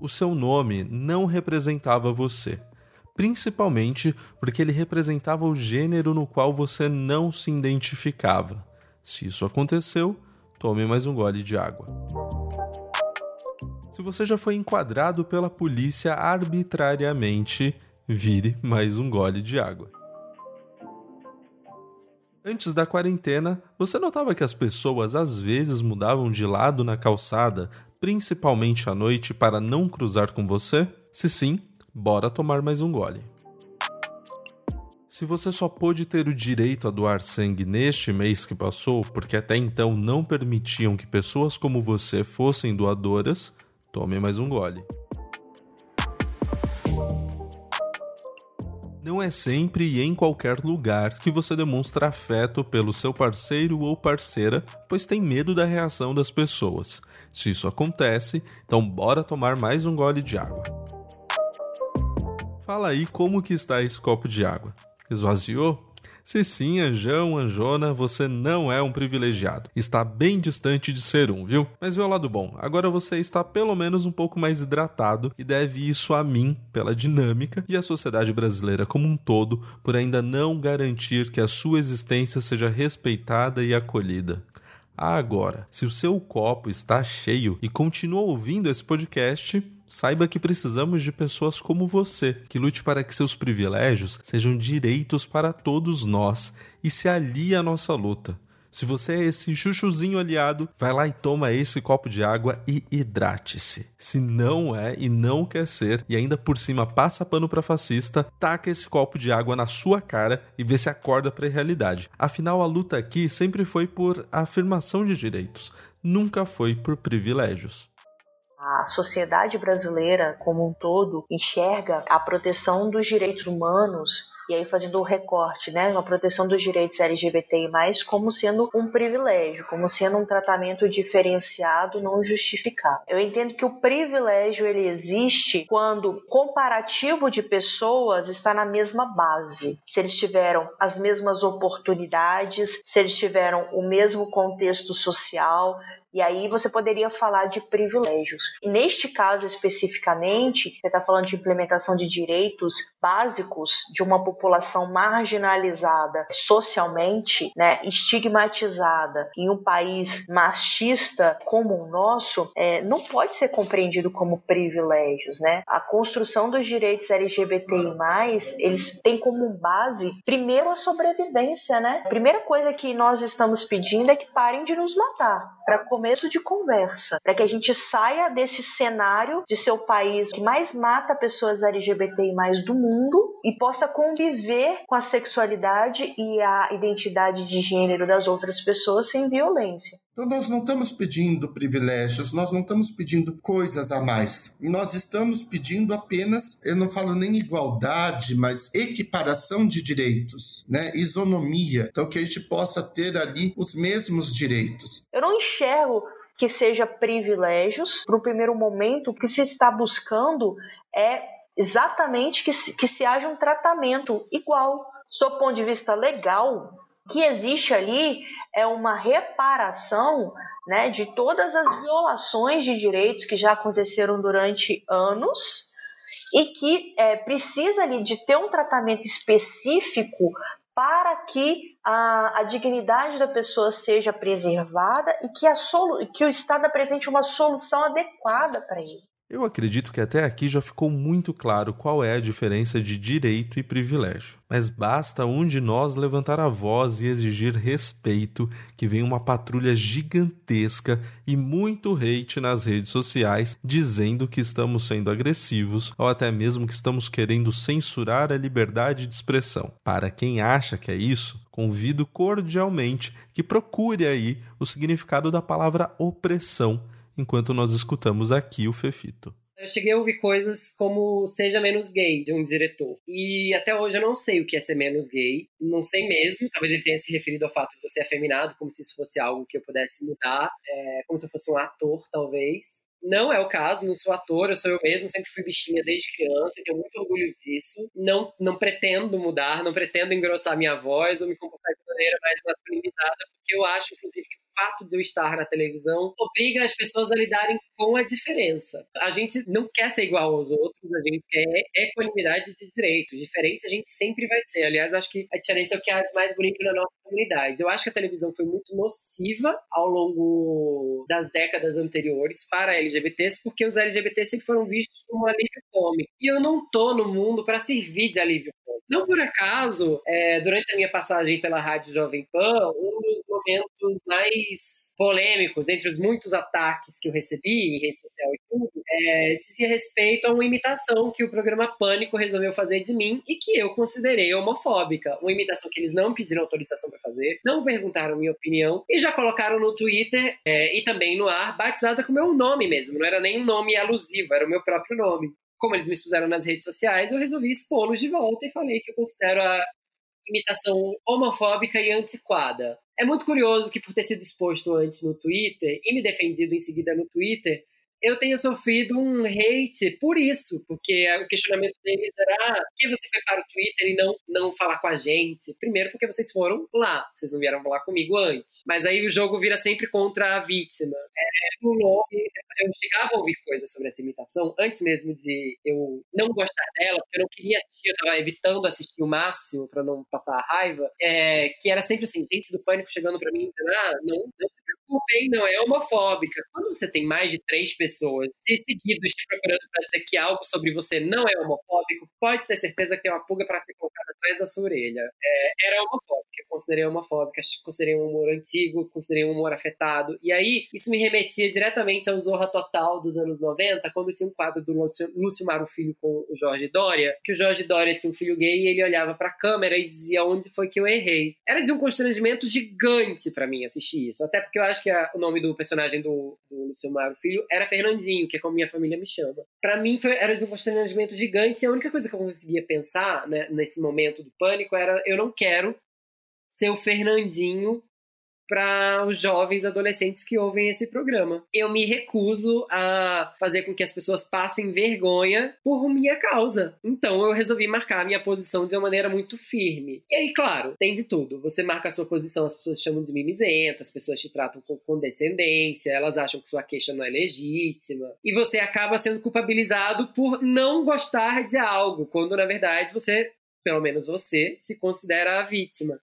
O seu nome não representava você, principalmente porque ele representava o gênero no qual você não se identificava. Se isso aconteceu, tome mais um gole de água. Se você já foi enquadrado pela polícia arbitrariamente, vire mais um gole de água. Antes da quarentena, você notava que as pessoas às vezes mudavam de lado na calçada, principalmente à noite, para não cruzar com você? Se sim, bora tomar mais um gole. Se você só pôde ter o direito a doar sangue neste mês que passou, porque até então não permitiam que pessoas como você fossem doadoras, tome mais um gole. Não é sempre e em qualquer lugar que você demonstra afeto pelo seu parceiro ou parceira, pois tem medo da reação das pessoas. Se isso acontece, então bora tomar mais um gole de água. Fala aí como que está esse copo de água. Esvaziou? Se sim, Anjão, Anjona, você não é um privilegiado. Está bem distante de ser um, viu? Mas vê o lado bom. Agora você está pelo menos um pouco mais hidratado e deve isso a mim pela dinâmica e a sociedade brasileira como um todo por ainda não garantir que a sua existência seja respeitada e acolhida. Agora, se o seu copo está cheio e continua ouvindo esse podcast, Saiba que precisamos de pessoas como você, que lute para que seus privilégios sejam direitos para todos nós e se alie à nossa luta. Se você é esse chuchuzinho aliado, vai lá e toma esse copo de água e hidrate-se. Se não é e não quer ser, e ainda por cima passa pano para fascista, taca esse copo de água na sua cara e vê se acorda para a realidade. Afinal, a luta aqui sempre foi por afirmação de direitos, nunca foi por privilégios a sociedade brasileira como um todo enxerga a proteção dos direitos humanos e aí fazendo o recorte, né, a proteção dos direitos LGBTI+, como sendo um privilégio, como sendo um tratamento diferenciado não justificado. Eu entendo que o privilégio ele existe quando comparativo de pessoas está na mesma base. Se eles tiveram as mesmas oportunidades, se eles tiveram o mesmo contexto social, e aí você poderia falar de privilégios. Neste caso especificamente, você está falando de implementação de direitos básicos de uma população marginalizada socialmente, né, estigmatizada em um país machista como o nosso, é, não pode ser compreendido como privilégios, né? A construção dos direitos LGBTI+, eles têm como base primeiro a sobrevivência, né? A primeira coisa que nós estamos pedindo é que parem de nos matar para começo de conversa, para que a gente saia desse cenário de ser o país que mais mata pessoas LGBTI mais do mundo e possa conviver com a sexualidade e a identidade de gênero das outras pessoas sem violência. Então, nós não estamos pedindo privilégios, nós não estamos pedindo coisas a mais. Nós estamos pedindo apenas, eu não falo nem igualdade, mas equiparação de direitos, né? isonomia. Então, que a gente possa ter ali os mesmos direitos. Eu não enxergo que seja privilégios. Para o primeiro momento, o que se está buscando é exatamente que se, que se haja um tratamento igual. Do ponto de vista legal, que existe ali é uma reparação né, de todas as violações de direitos que já aconteceram durante anos e que é, precisa ali de ter um tratamento específico para que a, a dignidade da pessoa seja preservada e que, a solu que o Estado apresente uma solução adequada para ele. Eu acredito que até aqui já ficou muito claro qual é a diferença de direito e privilégio. Mas basta um de nós levantar a voz e exigir respeito, que vem uma patrulha gigantesca e muito hate nas redes sociais dizendo que estamos sendo agressivos ou até mesmo que estamos querendo censurar a liberdade de expressão. Para quem acha que é isso, convido cordialmente que procure aí o significado da palavra opressão enquanto nós escutamos aqui o Fefito. Eu cheguei a ouvir coisas como Seja Menos Gay, de um diretor. E até hoje eu não sei o que é ser menos gay. Não sei mesmo. Talvez ele tenha se referido ao fato de eu ser afeminado, como se isso fosse algo que eu pudesse mudar. É, como se eu fosse um ator, talvez. Não é o caso, não sou ator, eu sou eu mesmo, sempre fui bichinha desde criança, tenho muito orgulho disso. Não, não pretendo mudar, não pretendo engrossar minha voz ou me comportar de maneira mais masculinizada, porque eu acho, inclusive, que fato de eu estar na televisão obriga as pessoas a lidarem com a diferença. A gente não quer ser igual aos outros, a gente quer equanimidade de direitos. Diferente a gente sempre vai ser. Aliás, acho que a diferença é o que é mais bonito na nossa comunidade. Eu acho que a televisão foi muito nociva ao longo das décadas anteriores para LGBTs, porque os LGBTs sempre foram vistos como um alívio cômico. E eu não tô no mundo para servir de alívio cômico. Não por acaso, é, durante a minha passagem pela Rádio Jovem Pan, um dos momentos mais polêmicos, entre os muitos ataques que eu recebi em rede social e tudo, é, dizia respeito a uma imitação que o programa Pânico resolveu fazer de mim e que eu considerei homofóbica. Uma imitação que eles não pediram autorização para fazer, não perguntaram minha opinião e já colocaram no Twitter é, e também no ar, batizada com meu nome mesmo. Não era nem um nome alusivo, era o meu próprio nome como eles me expuseram nas redes sociais, eu resolvi expô-los de volta e falei que eu considero a imitação homofóbica e antiquada. É muito curioso que, por ter sido exposto antes no Twitter e me defendido em seguida no Twitter, eu tenha sofrido um hate por isso, porque o questionamento deles era ah, por que você foi para o Twitter e não, não falar com a gente? Primeiro porque vocês foram lá, vocês não vieram falar comigo antes. Mas aí o jogo vira sempre contra a vítima. É, eu chegava a ouvir coisas sobre essa imitação antes mesmo de eu não gostar dela, porque eu não queria assistir, eu estava evitando assistir o máximo para não passar a raiva, é, que era sempre assim, gente do pânico chegando para mim dizendo, ah, não, não se preocupem, não é homofóbica. Quando você tem mais de três pessoas seguidos te procurando para dizer que algo sobre você não é homofóbico, pode ter certeza que tem uma pulga para ser colocada atrás da sua orelha. É, era homofóbica, eu considerei homofóbica, considerei um humor antigo, considerei um humor afetado. E aí, isso me remetia diretamente ao Zorra Total dos anos 90, quando tinha um quadro do Lúcio, Lúcio Maro Filho com o Jorge Dória, que o Jorge Dória tinha um filho gay e ele olhava para a câmera e dizia onde foi que eu errei. Era de um constrangimento gigante para mim assistir isso, até porque eu acho que a, o nome do personagem do, do Lúcio Maro Filho era Fernandinho, que é como minha família me chama. Para mim foi, era um constrangimento gigante e a única coisa que eu conseguia pensar né, nesse momento do pânico era eu não quero ser o Fernandinho para os jovens adolescentes que ouvem esse programa. Eu me recuso a fazer com que as pessoas passem vergonha por minha causa. Então eu resolvi marcar a minha posição de uma maneira muito firme. E aí, claro, tem de tudo. Você marca a sua posição, as pessoas te chamam de mimizento, as pessoas te tratam com condescendência, elas acham que sua queixa não é legítima. E você acaba sendo culpabilizado por não gostar de algo, quando na verdade você, pelo menos você, se considera a vítima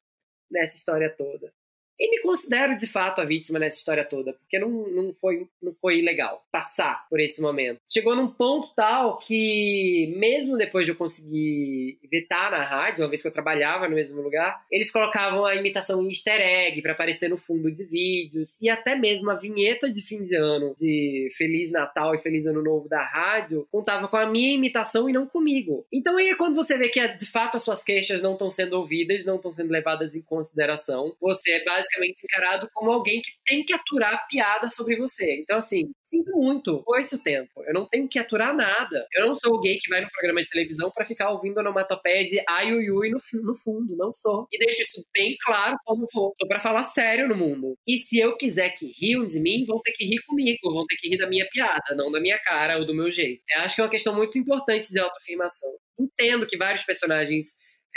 nessa história toda. E me considero de fato a vítima nessa história toda, porque não, não, foi, não foi legal passar por esse momento. Chegou num ponto tal que, mesmo depois de eu conseguir vetar na rádio, uma vez que eu trabalhava no mesmo lugar, eles colocavam a imitação em easter egg para aparecer no fundo de vídeos, e até mesmo a vinheta de fim de ano de Feliz Natal e Feliz Ano Novo da rádio contava com a minha imitação e não comigo. Então aí é quando você vê que de fato as suas queixas não estão sendo ouvidas, não estão sendo levadas em consideração, você é basicamente encarado como alguém que tem que aturar piada sobre você. Então, assim, sinto muito, foi esse o tempo. Eu não tenho que aturar nada. Eu não sou o gay que vai no programa de televisão para ficar ouvindo onomatopeia de ai ui ui no, no fundo. Não sou. E deixo isso bem claro como vou. Tô pra falar sério no mundo. E se eu quiser que riam de mim, vão ter que rir comigo, vão ter que rir da minha piada, não da minha cara ou do meu jeito. Eu acho que é uma questão muito importante de autoafirmação. Entendo que vários personagens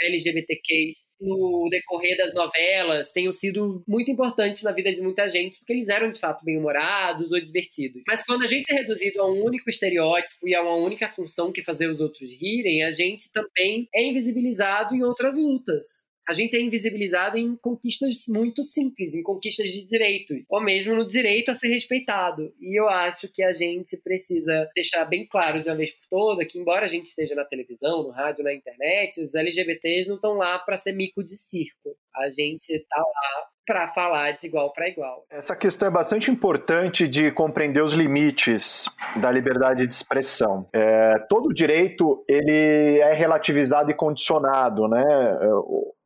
LGBTQs no decorrer das novelas tenham sido muito importantes na vida de muita gente, porque eles eram de fato bem-humorados ou divertidos. Mas quando a gente é reduzido a um único estereótipo e a uma única função que fazer os outros rirem, a gente também é invisibilizado em outras lutas. A gente é invisibilizado em conquistas muito simples, em conquistas de direitos, ou mesmo no direito a ser respeitado. E eu acho que a gente precisa deixar bem claro de uma vez por todas que, embora a gente esteja na televisão, no rádio, na internet, os LGBTs não estão lá para ser mico de circo. A gente está lá para falar de igual para igual. Essa questão é bastante importante de compreender os limites da liberdade de expressão. É, todo direito ele é relativizado e condicionado, né?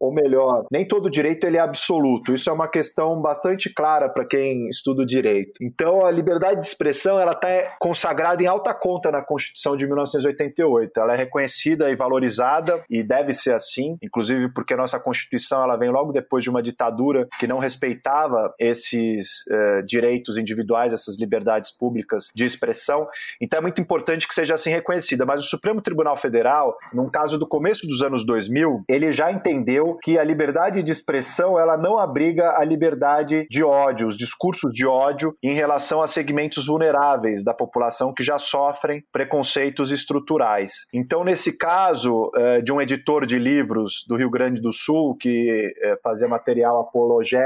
Ou melhor, nem todo direito ele é absoluto. Isso é uma questão bastante clara para quem estuda o direito. Então, a liberdade de expressão ela está consagrada em alta conta na Constituição de 1988. Ela é reconhecida e valorizada e deve ser assim, inclusive porque a nossa Constituição ela vem logo depois de uma ditadura que não respeitava esses uh, direitos individuais, essas liberdades públicas de expressão. Então é muito importante que seja assim reconhecida. Mas o Supremo Tribunal Federal, num caso do começo dos anos 2000, ele já entendeu que a liberdade de expressão ela não abriga a liberdade de ódio, os discursos de ódio em relação a segmentos vulneráveis da população que já sofrem preconceitos estruturais. Então, nesse caso uh, de um editor de livros do Rio Grande do Sul que uh, fazia material apologético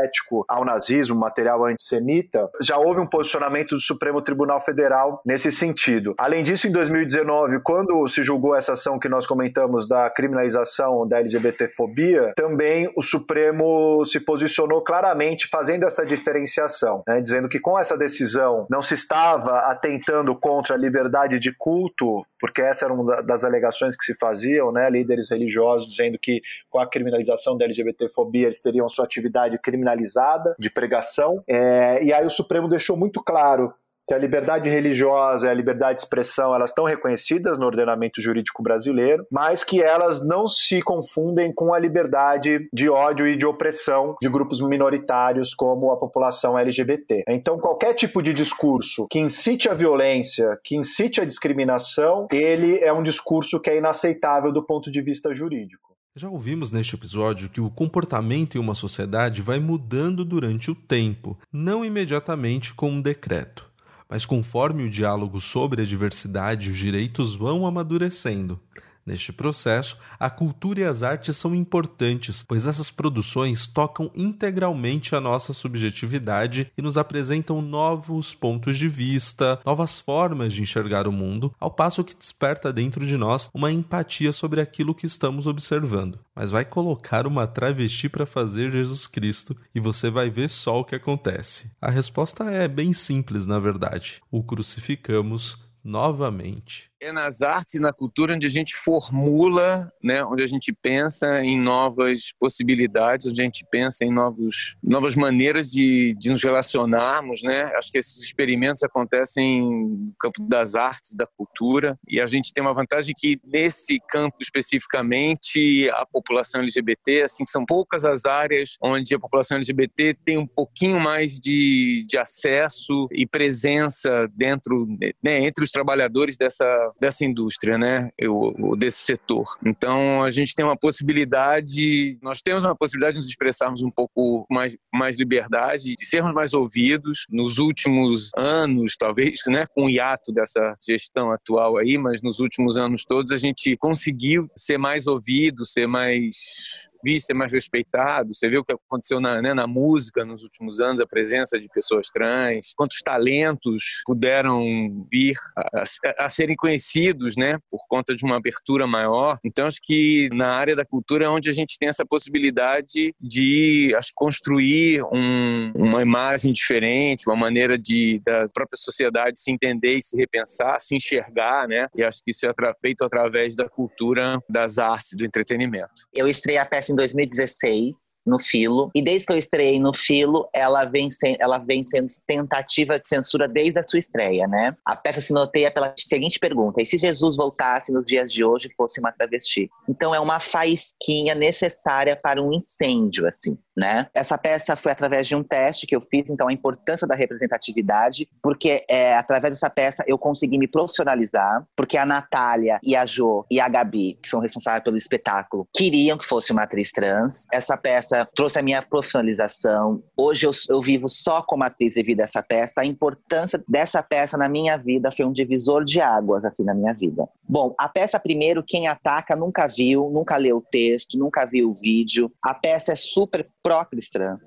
ao nazismo, material antissemita, já houve um posicionamento do Supremo Tribunal Federal nesse sentido. Além disso, em 2019, quando se julgou essa ação que nós comentamos da criminalização da LGBTfobia, também o Supremo se posicionou claramente fazendo essa diferenciação, né, dizendo que com essa decisão não se estava atentando contra a liberdade de culto, porque essa era uma das alegações que se faziam, né, líderes religiosos dizendo que com a criminalização da LGBTfobia eles teriam sua atividade criminalizada de pregação. É, e aí o Supremo deixou muito claro que a liberdade religiosa e a liberdade de expressão elas estão reconhecidas no ordenamento jurídico brasileiro, mas que elas não se confundem com a liberdade de ódio e de opressão de grupos minoritários como a população LGBT. Então, qualquer tipo de discurso que incite a violência, que incite a discriminação, ele é um discurso que é inaceitável do ponto de vista jurídico. Já ouvimos neste episódio que o comportamento em uma sociedade vai mudando durante o tempo, não imediatamente com um decreto, mas conforme o diálogo sobre a diversidade e os direitos vão amadurecendo. Neste processo, a cultura e as artes são importantes, pois essas produções tocam integralmente a nossa subjetividade e nos apresentam novos pontos de vista, novas formas de enxergar o mundo, ao passo que desperta dentro de nós uma empatia sobre aquilo que estamos observando. Mas vai colocar uma travesti para fazer Jesus Cristo e você vai ver só o que acontece. A resposta é bem simples, na verdade. O crucificamos novamente é nas artes e na cultura onde a gente formula, né, onde a gente pensa em novas possibilidades, onde a gente pensa em novos, novas maneiras de, de nos relacionarmos, né? Acho que esses experimentos acontecem no campo das artes, da cultura, e a gente tem uma vantagem que nesse campo especificamente a população LGBT, assim, são poucas as áreas onde a população LGBT tem um pouquinho mais de, de acesso e presença dentro, né, entre os trabalhadores dessa dessa indústria, né? Eu, desse setor. Então a gente tem uma possibilidade, nós temos uma possibilidade de nos expressarmos um pouco mais, mais liberdade, de sermos mais ouvidos nos últimos anos, talvez, né? Com o hiato dessa gestão atual aí, mas nos últimos anos todos a gente conseguiu ser mais ouvido, ser mais visto, ser mais respeitado. Você vê o que aconteceu na, né, na música nos últimos anos, a presença de pessoas trans, quantos talentos puderam vir a, a, a serem conhecidos, né, por conta de uma abertura maior. Então, acho que na área da cultura é onde a gente tem essa possibilidade de acho, construir um, uma imagem diferente, uma maneira de da própria sociedade se entender e se repensar, se enxergar, né? E acho que isso é feito através da cultura, das artes, do entretenimento. Eu estreiei a peça em 2016 no Filo. E desde que eu estreiei no Filo, ela vem, se, ela vem sendo tentativa de censura desde a sua estreia, né? A peça se noteia pela seguinte pergunta: e se Jesus voltasse nos dias de hoje fosse uma travesti? Então é uma faísquinha necessária para um incêndio, assim. Né? Essa peça foi através de um teste que eu fiz, então a importância da representatividade, porque é, através dessa peça eu consegui me profissionalizar, porque a Natália e a Jo e a Gabi, que são responsáveis pelo espetáculo, queriam que fosse uma atriz trans. Essa peça trouxe a minha profissionalização. Hoje eu, eu vivo só como atriz devido a essa peça. A importância dessa peça na minha vida foi um divisor de águas, assim, na minha vida. Bom, a peça, primeiro, quem ataca nunca viu, nunca leu o texto, nunca viu o vídeo. A peça é super pró-cristã.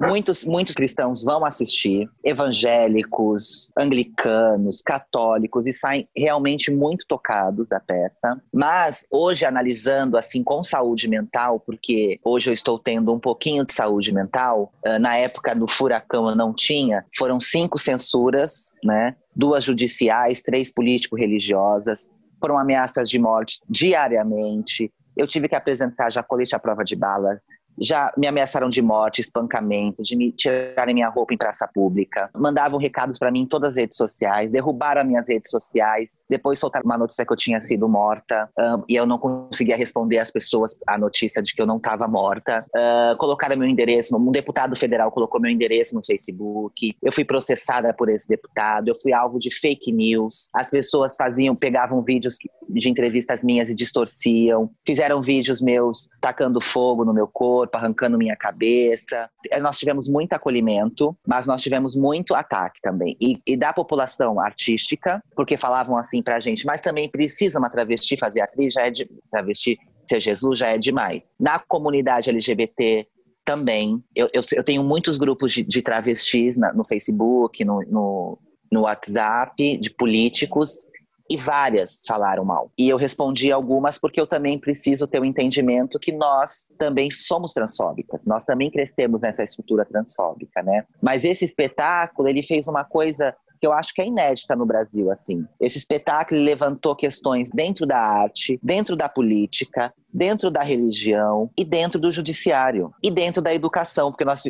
Muitos, muitos cristãos vão assistir, evangélicos, anglicanos, católicos, e saem realmente muito tocados da peça. Mas hoje, analisando assim com saúde mental, porque hoje eu estou tendo um pouquinho de saúde mental, na época do furacão eu não tinha, foram cinco censuras, né? Duas judiciais, três político-religiosas, foram ameaças de morte diariamente. Eu tive que apresentar já colete à prova de balas, já me ameaçaram de morte, espancamento, de me tirarem minha roupa em praça pública. Mandavam recados para mim em todas as redes sociais, derrubaram as minhas redes sociais. Depois soltaram uma notícia que eu tinha sido morta um, e eu não conseguia responder às pessoas a notícia de que eu não estava morta. Uh, colocaram meu endereço, um deputado federal colocou meu endereço no Facebook. Eu fui processada por esse deputado. Eu fui alvo de fake news. As pessoas faziam, pegavam vídeos de entrevistas minhas e distorciam. Fizeram vídeos meus tacando fogo no meu corpo corpo, arrancando minha cabeça. Eh, nós tivemos muito acolhimento, mas nós tivemos muito ataque também. E, e da população artística, porque falavam assim pra gente, mas também precisa uma travesti fazer atriz, já é de travesti ser Jesus já é demais. Na comunidade LGBT, também. Eu, eu, eu, tenho muitos grupos de, de travestis na, no Facebook, no, no, no, WhatsApp, de políticos, e várias falaram mal. E eu respondi algumas porque eu também preciso ter o um entendimento que nós também somos transfóbicas, nós também crescemos nessa estrutura transfóbica, né? Mas esse espetáculo, ele fez uma coisa que eu acho que é inédita no Brasil, assim. Esse espetáculo levantou questões dentro da arte, dentro da política, dentro da religião e dentro do judiciário e dentro da educação, porque nós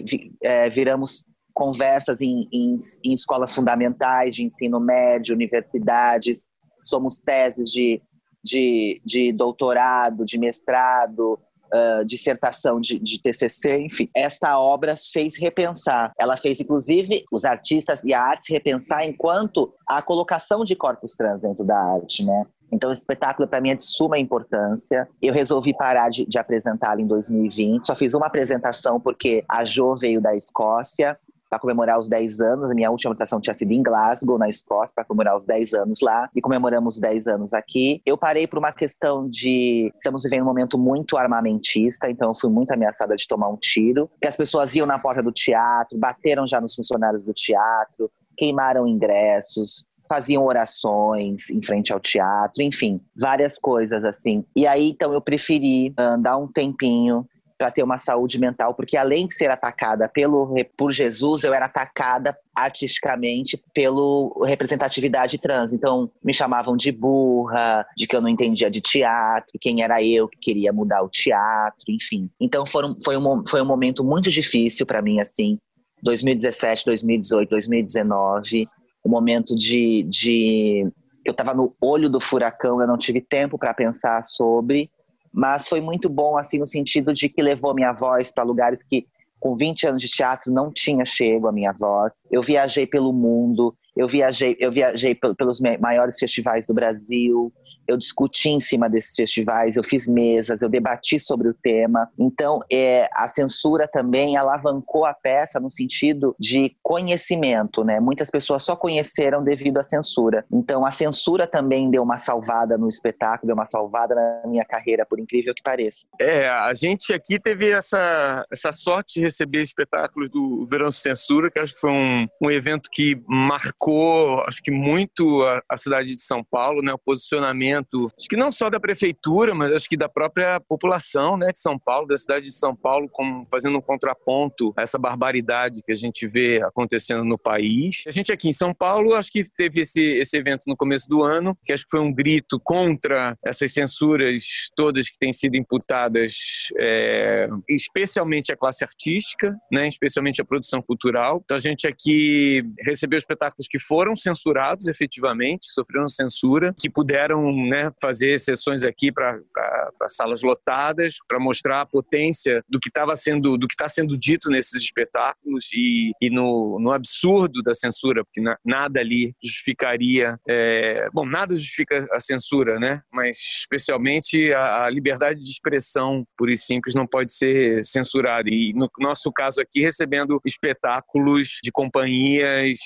é, viramos conversas em, em, em escolas fundamentais, de ensino médio, universidades, somos teses de, de, de doutorado, de mestrado, Uh, dissertação de, de, TCC, enfim, esta obra fez repensar. Ela fez, inclusive, os artistas e a arte repensar enquanto a colocação de corpos trans dentro da arte, né? Então, esse espetáculo, para mim, é de suma importância. Eu resolvi parar de, de apresentá-lo em 2020. Só fiz uma apresentação porque a Jo veio da Escócia para comemorar os 10 anos. A minha última apresentação tinha sido em Glasgow, na Escócia, para comemorar os 10 anos lá. E comemoramos os 10 anos aqui. Eu parei por uma questão de. Estamos vivendo um momento muito armamentista, então eu fui muito ameaçada de tomar um tiro. E as pessoas iam na porta do teatro, bateram já nos funcionários do teatro, queimaram ingressos, faziam orações em frente ao teatro, enfim, várias coisas assim. E aí, então, eu preferi uh, dar um tempinho para ter uma saúde mental, porque além de ser atacada pelo por Jesus, eu era atacada artisticamente pelo representatividade trans. Então, me chamavam de burra, de que eu não entendia de teatro, quem era eu que queria mudar o teatro, enfim. Então, foram, foi, um, foi um momento muito difícil para mim, assim, 2017, 2018, 2019, um momento de, de eu estava no olho do furacão, eu não tive tempo para pensar sobre, mas foi muito bom assim no sentido de que levou minha voz para lugares que com 20 anos de teatro não tinha chego a minha voz. Eu viajei pelo mundo, eu viajei, eu viajei pelos maiores festivais do Brasil, eu discuti em cima desses festivais, eu fiz mesas, eu debati sobre o tema. Então, é, a censura também alavancou a peça no sentido de conhecimento, né? Muitas pessoas só conheceram devido à censura. Então, a censura também deu uma salvada no espetáculo, deu uma salvada na minha carreira, por incrível que pareça. É, a gente aqui teve essa, essa sorte de receber espetáculos do Verão Censura, que acho que foi um, um evento que marcou, acho que muito a, a cidade de São Paulo, né? O posicionamento acho que não só da prefeitura, mas acho que da própria população né, de São Paulo, da cidade de São Paulo, como fazendo um contraponto a essa barbaridade que a gente vê acontecendo no país. A gente aqui em São Paulo, acho que teve esse, esse evento no começo do ano, que acho que foi um grito contra essas censuras todas que têm sido imputadas, é, especialmente a classe artística, né, especialmente a produção cultural. Então a gente aqui recebeu espetáculos que foram censurados efetivamente, sofreram censura, que puderam né, fazer sessões aqui para salas lotadas, para mostrar a potência do que estava sendo, do que está sendo dito nesses espetáculos e, e no, no absurdo da censura, porque na, nada ali justificaria, é, bom, nada justifica a censura, né? Mas especialmente a, a liberdade de expressão, por e simples, não pode ser censurada. E no nosso caso aqui, recebendo espetáculos de companhias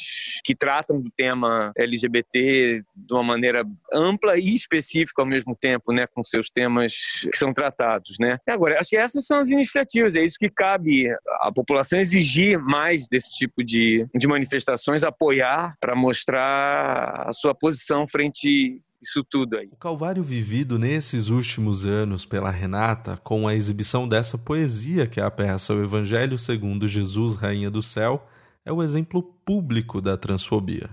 que tratam do tema LGBT de uma maneira ampla e específica ao mesmo tempo, né, com seus temas que são tratados, né. Agora, acho que essas são as iniciativas, é isso que cabe à população exigir mais desse tipo de, de manifestações, apoiar para mostrar a sua posição frente isso tudo aí. O calvário vivido nesses últimos anos pela Renata, com a exibição dessa poesia que é a peça O Evangelho segundo Jesus, Rainha do Céu, é o exemplo público da transfobia.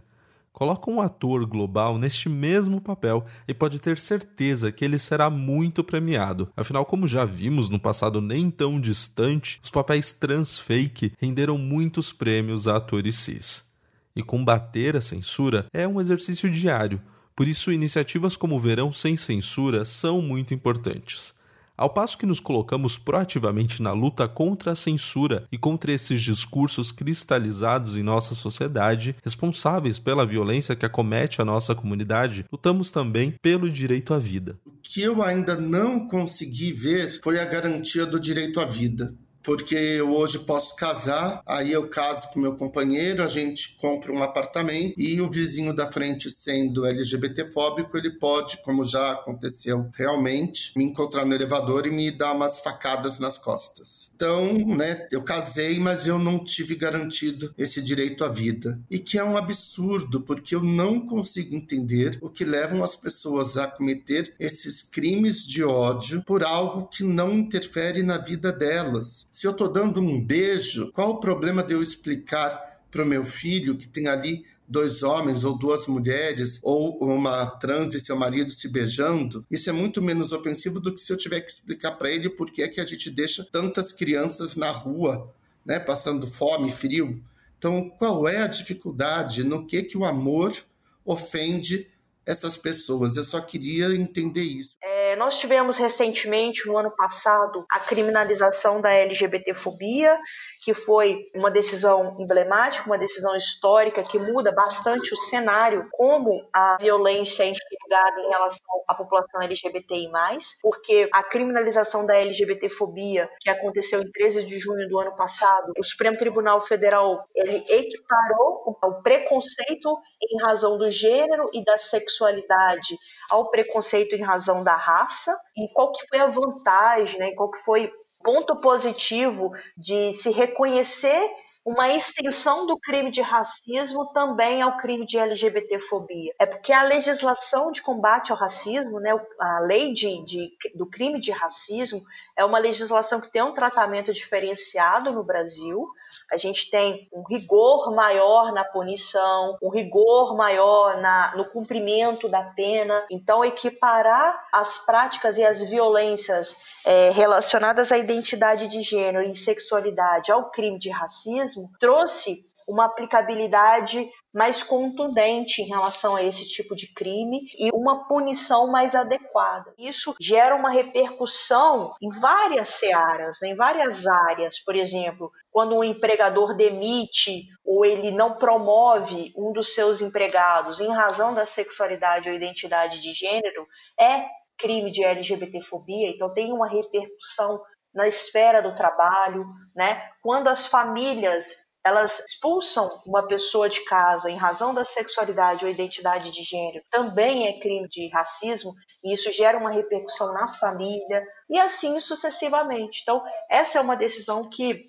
Coloca um ator global neste mesmo papel e pode ter certeza que ele será muito premiado. Afinal, como já vimos no passado nem tão distante, os papéis trans fake renderam muitos prêmios a atores cis. E combater a censura é um exercício diário, por isso iniciativas como o Verão Sem Censura são muito importantes. Ao passo que nos colocamos proativamente na luta contra a censura e contra esses discursos cristalizados em nossa sociedade, responsáveis pela violência que acomete a nossa comunidade, lutamos também pelo direito à vida. O que eu ainda não consegui ver foi a garantia do direito à vida porque eu hoje posso casar, aí eu caso com meu companheiro, a gente compra um apartamento e o vizinho da frente, sendo LGBTfóbico, ele pode, como já aconteceu realmente, me encontrar no elevador e me dar umas facadas nas costas. Então, né, eu casei, mas eu não tive garantido esse direito à vida. E que é um absurdo, porque eu não consigo entender o que levam as pessoas a cometer esses crimes de ódio por algo que não interfere na vida delas se eu estou dando um beijo, qual o problema de eu explicar para o meu filho que tem ali dois homens ou duas mulheres ou uma trans e seu marido se beijando, isso é muito menos ofensivo do que se eu tiver que explicar para ele por que é que a gente deixa tantas crianças na rua, né, passando fome, frio. Então, qual é a dificuldade no que que o amor ofende essas pessoas? Eu só queria entender isso. É nós tivemos recentemente, no ano passado, a criminalização da LGBTfobia, que foi uma decisão emblemática, uma decisão histórica que muda bastante o cenário, como a violência é enxergada em relação à população LGBTI+, porque a criminalização da LGBTfobia, que aconteceu em 13 de junho do ano passado, o Supremo Tribunal Federal, ele equiparou o preconceito em razão do gênero e da sexualidade ao preconceito em razão da raça e qual que foi a vantagem, né, qual que foi ponto positivo de se reconhecer uma extensão do crime de racismo também ao crime de LGBTfobia. É porque a legislação de combate ao racismo, né, a lei de, de, do crime de racismo, é uma legislação que tem um tratamento diferenciado no Brasil, a gente tem um rigor maior na punição, um rigor maior na, no cumprimento da pena. Então, equiparar as práticas e as violências é, relacionadas à identidade de gênero e sexualidade ao crime de racismo trouxe uma aplicabilidade mais contundente em relação a esse tipo de crime e uma punição mais adequada. Isso gera uma repercussão em várias searas, né, em várias áreas. Por exemplo, quando um empregador demite ou ele não promove um dos seus empregados em razão da sexualidade ou identidade de gênero, é crime de LGBTfobia, então tem uma repercussão na esfera do trabalho, né? Quando as famílias elas expulsam uma pessoa de casa em razão da sexualidade ou identidade de gênero, também é crime de racismo, e isso gera uma repercussão na família, e assim sucessivamente. Então, essa é uma decisão que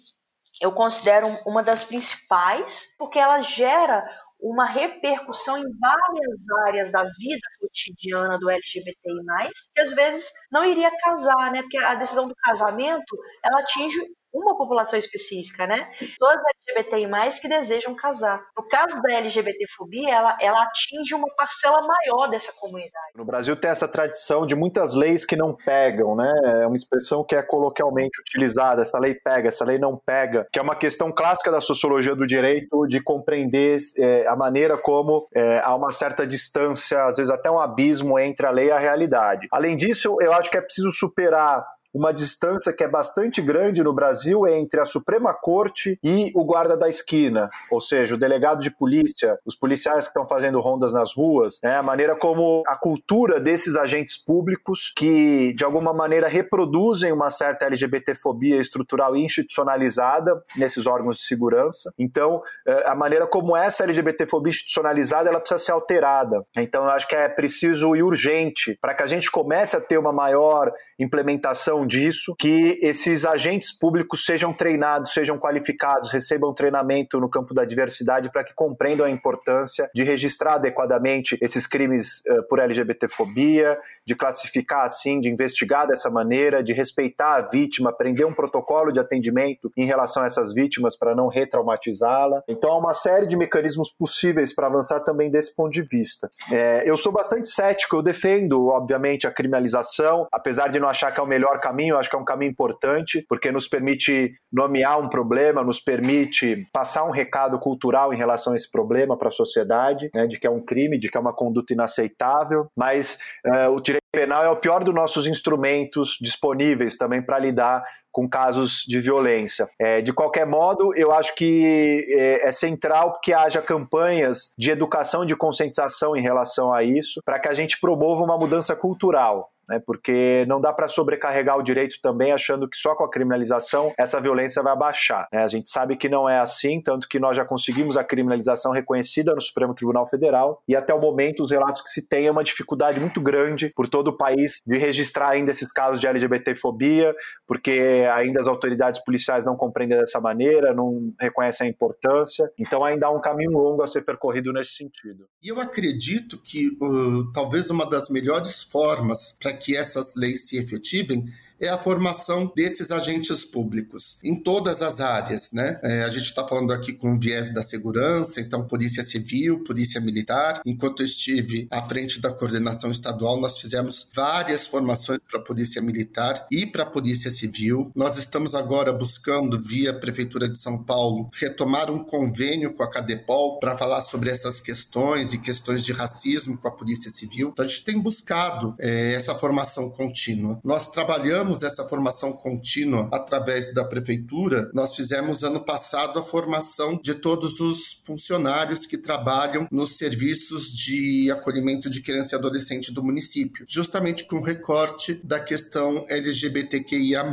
eu considero uma das principais, porque ela gera uma repercussão em várias áreas da vida cotidiana do LGBTI+, que às vezes não iria casar, né? Porque a decisão do casamento, ela atinge uma população específica, né? Pessoas LGBTI+, que desejam casar. No caso da LGBTfobia, ela, ela atinge uma parcela maior dessa comunidade. No Brasil tem essa tradição de muitas leis que não pegam, né? É uma expressão que é coloquialmente utilizada, essa lei pega, essa lei não pega, que é uma questão clássica da sociologia do direito de compreender é, a maneira como é, há uma certa distância, às vezes até um abismo entre a lei e a realidade. Além disso, eu acho que é preciso superar uma distância que é bastante grande no Brasil entre a Suprema Corte e o guarda da esquina, ou seja, o delegado de polícia, os policiais que estão fazendo rondas nas ruas, né, a maneira como a cultura desses agentes públicos que de alguma maneira reproduzem uma certa LGBTfobia estrutural e institucionalizada nesses órgãos de segurança. Então, é, a maneira como essa LGBTfobia institucionalizada ela precisa ser alterada. Então, eu acho que é preciso e urgente para que a gente comece a ter uma maior implementação disso, que esses agentes públicos sejam treinados, sejam qualificados, recebam treinamento no campo da diversidade para que compreendam a importância de registrar adequadamente esses crimes uh, por LGBTfobia, de classificar assim, de investigar dessa maneira, de respeitar a vítima, prender um protocolo de atendimento em relação a essas vítimas para não retraumatizá-la. Então há uma série de mecanismos possíveis para avançar também desse ponto de vista. É, eu sou bastante cético, eu defendo, obviamente, a criminalização, apesar de não achar que é o melhor caminho caminho, acho que é um caminho importante, porque nos permite nomear um problema, nos permite passar um recado cultural em relação a esse problema para a sociedade, né, de que é um crime, de que é uma conduta inaceitável, mas uh, o direito penal é o pior dos nossos instrumentos disponíveis também para lidar com casos de violência. É, de qualquer modo, eu acho que é, é, central que haja campanhas de educação de conscientização em relação a isso, para que a gente promova uma mudança cultural né? Porque não dá para sobrecarregar o direito também achando que só com a criminalização essa violência vai baixar. Né? A gente sabe que não é assim, tanto que nós já conseguimos a criminalização reconhecida no Supremo Tribunal Federal e até o momento os relatos que se tem é uma dificuldade muito grande por todo o país de registrar ainda esses casos de LGBTfobia, porque ainda as autoridades policiais não compreendem dessa maneira, não reconhecem a importância. Então ainda há um caminho longo a ser percorrido nesse sentido. E eu acredito que uh, talvez uma das melhores formas para que essas leis se efetivem é a formação desses agentes públicos em todas as áreas, né? É, a gente está falando aqui com viés da segurança, então Polícia Civil, Polícia Militar. Enquanto estive à frente da coordenação estadual, nós fizemos várias formações para a Polícia Militar e para a Polícia Civil. Nós estamos agora buscando, via Prefeitura de São Paulo, retomar um convênio com a Cadepol para falar sobre essas questões e questões de racismo com a Polícia Civil. Então, a gente tem buscado é, essa formação contínua. Nós trabalhamos essa formação contínua através da prefeitura, nós fizemos ano passado a formação de todos os funcionários que trabalham nos serviços de acolhimento de criança e adolescente do município, justamente com recorte da questão LGBTQIA+.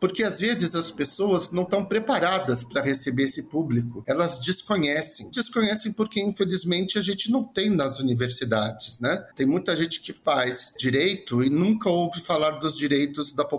Porque às vezes as pessoas não estão preparadas para receber esse público, elas desconhecem. Desconhecem porque infelizmente a gente não tem nas universidades, né? Tem muita gente que faz direito e nunca ouve falar dos direitos da população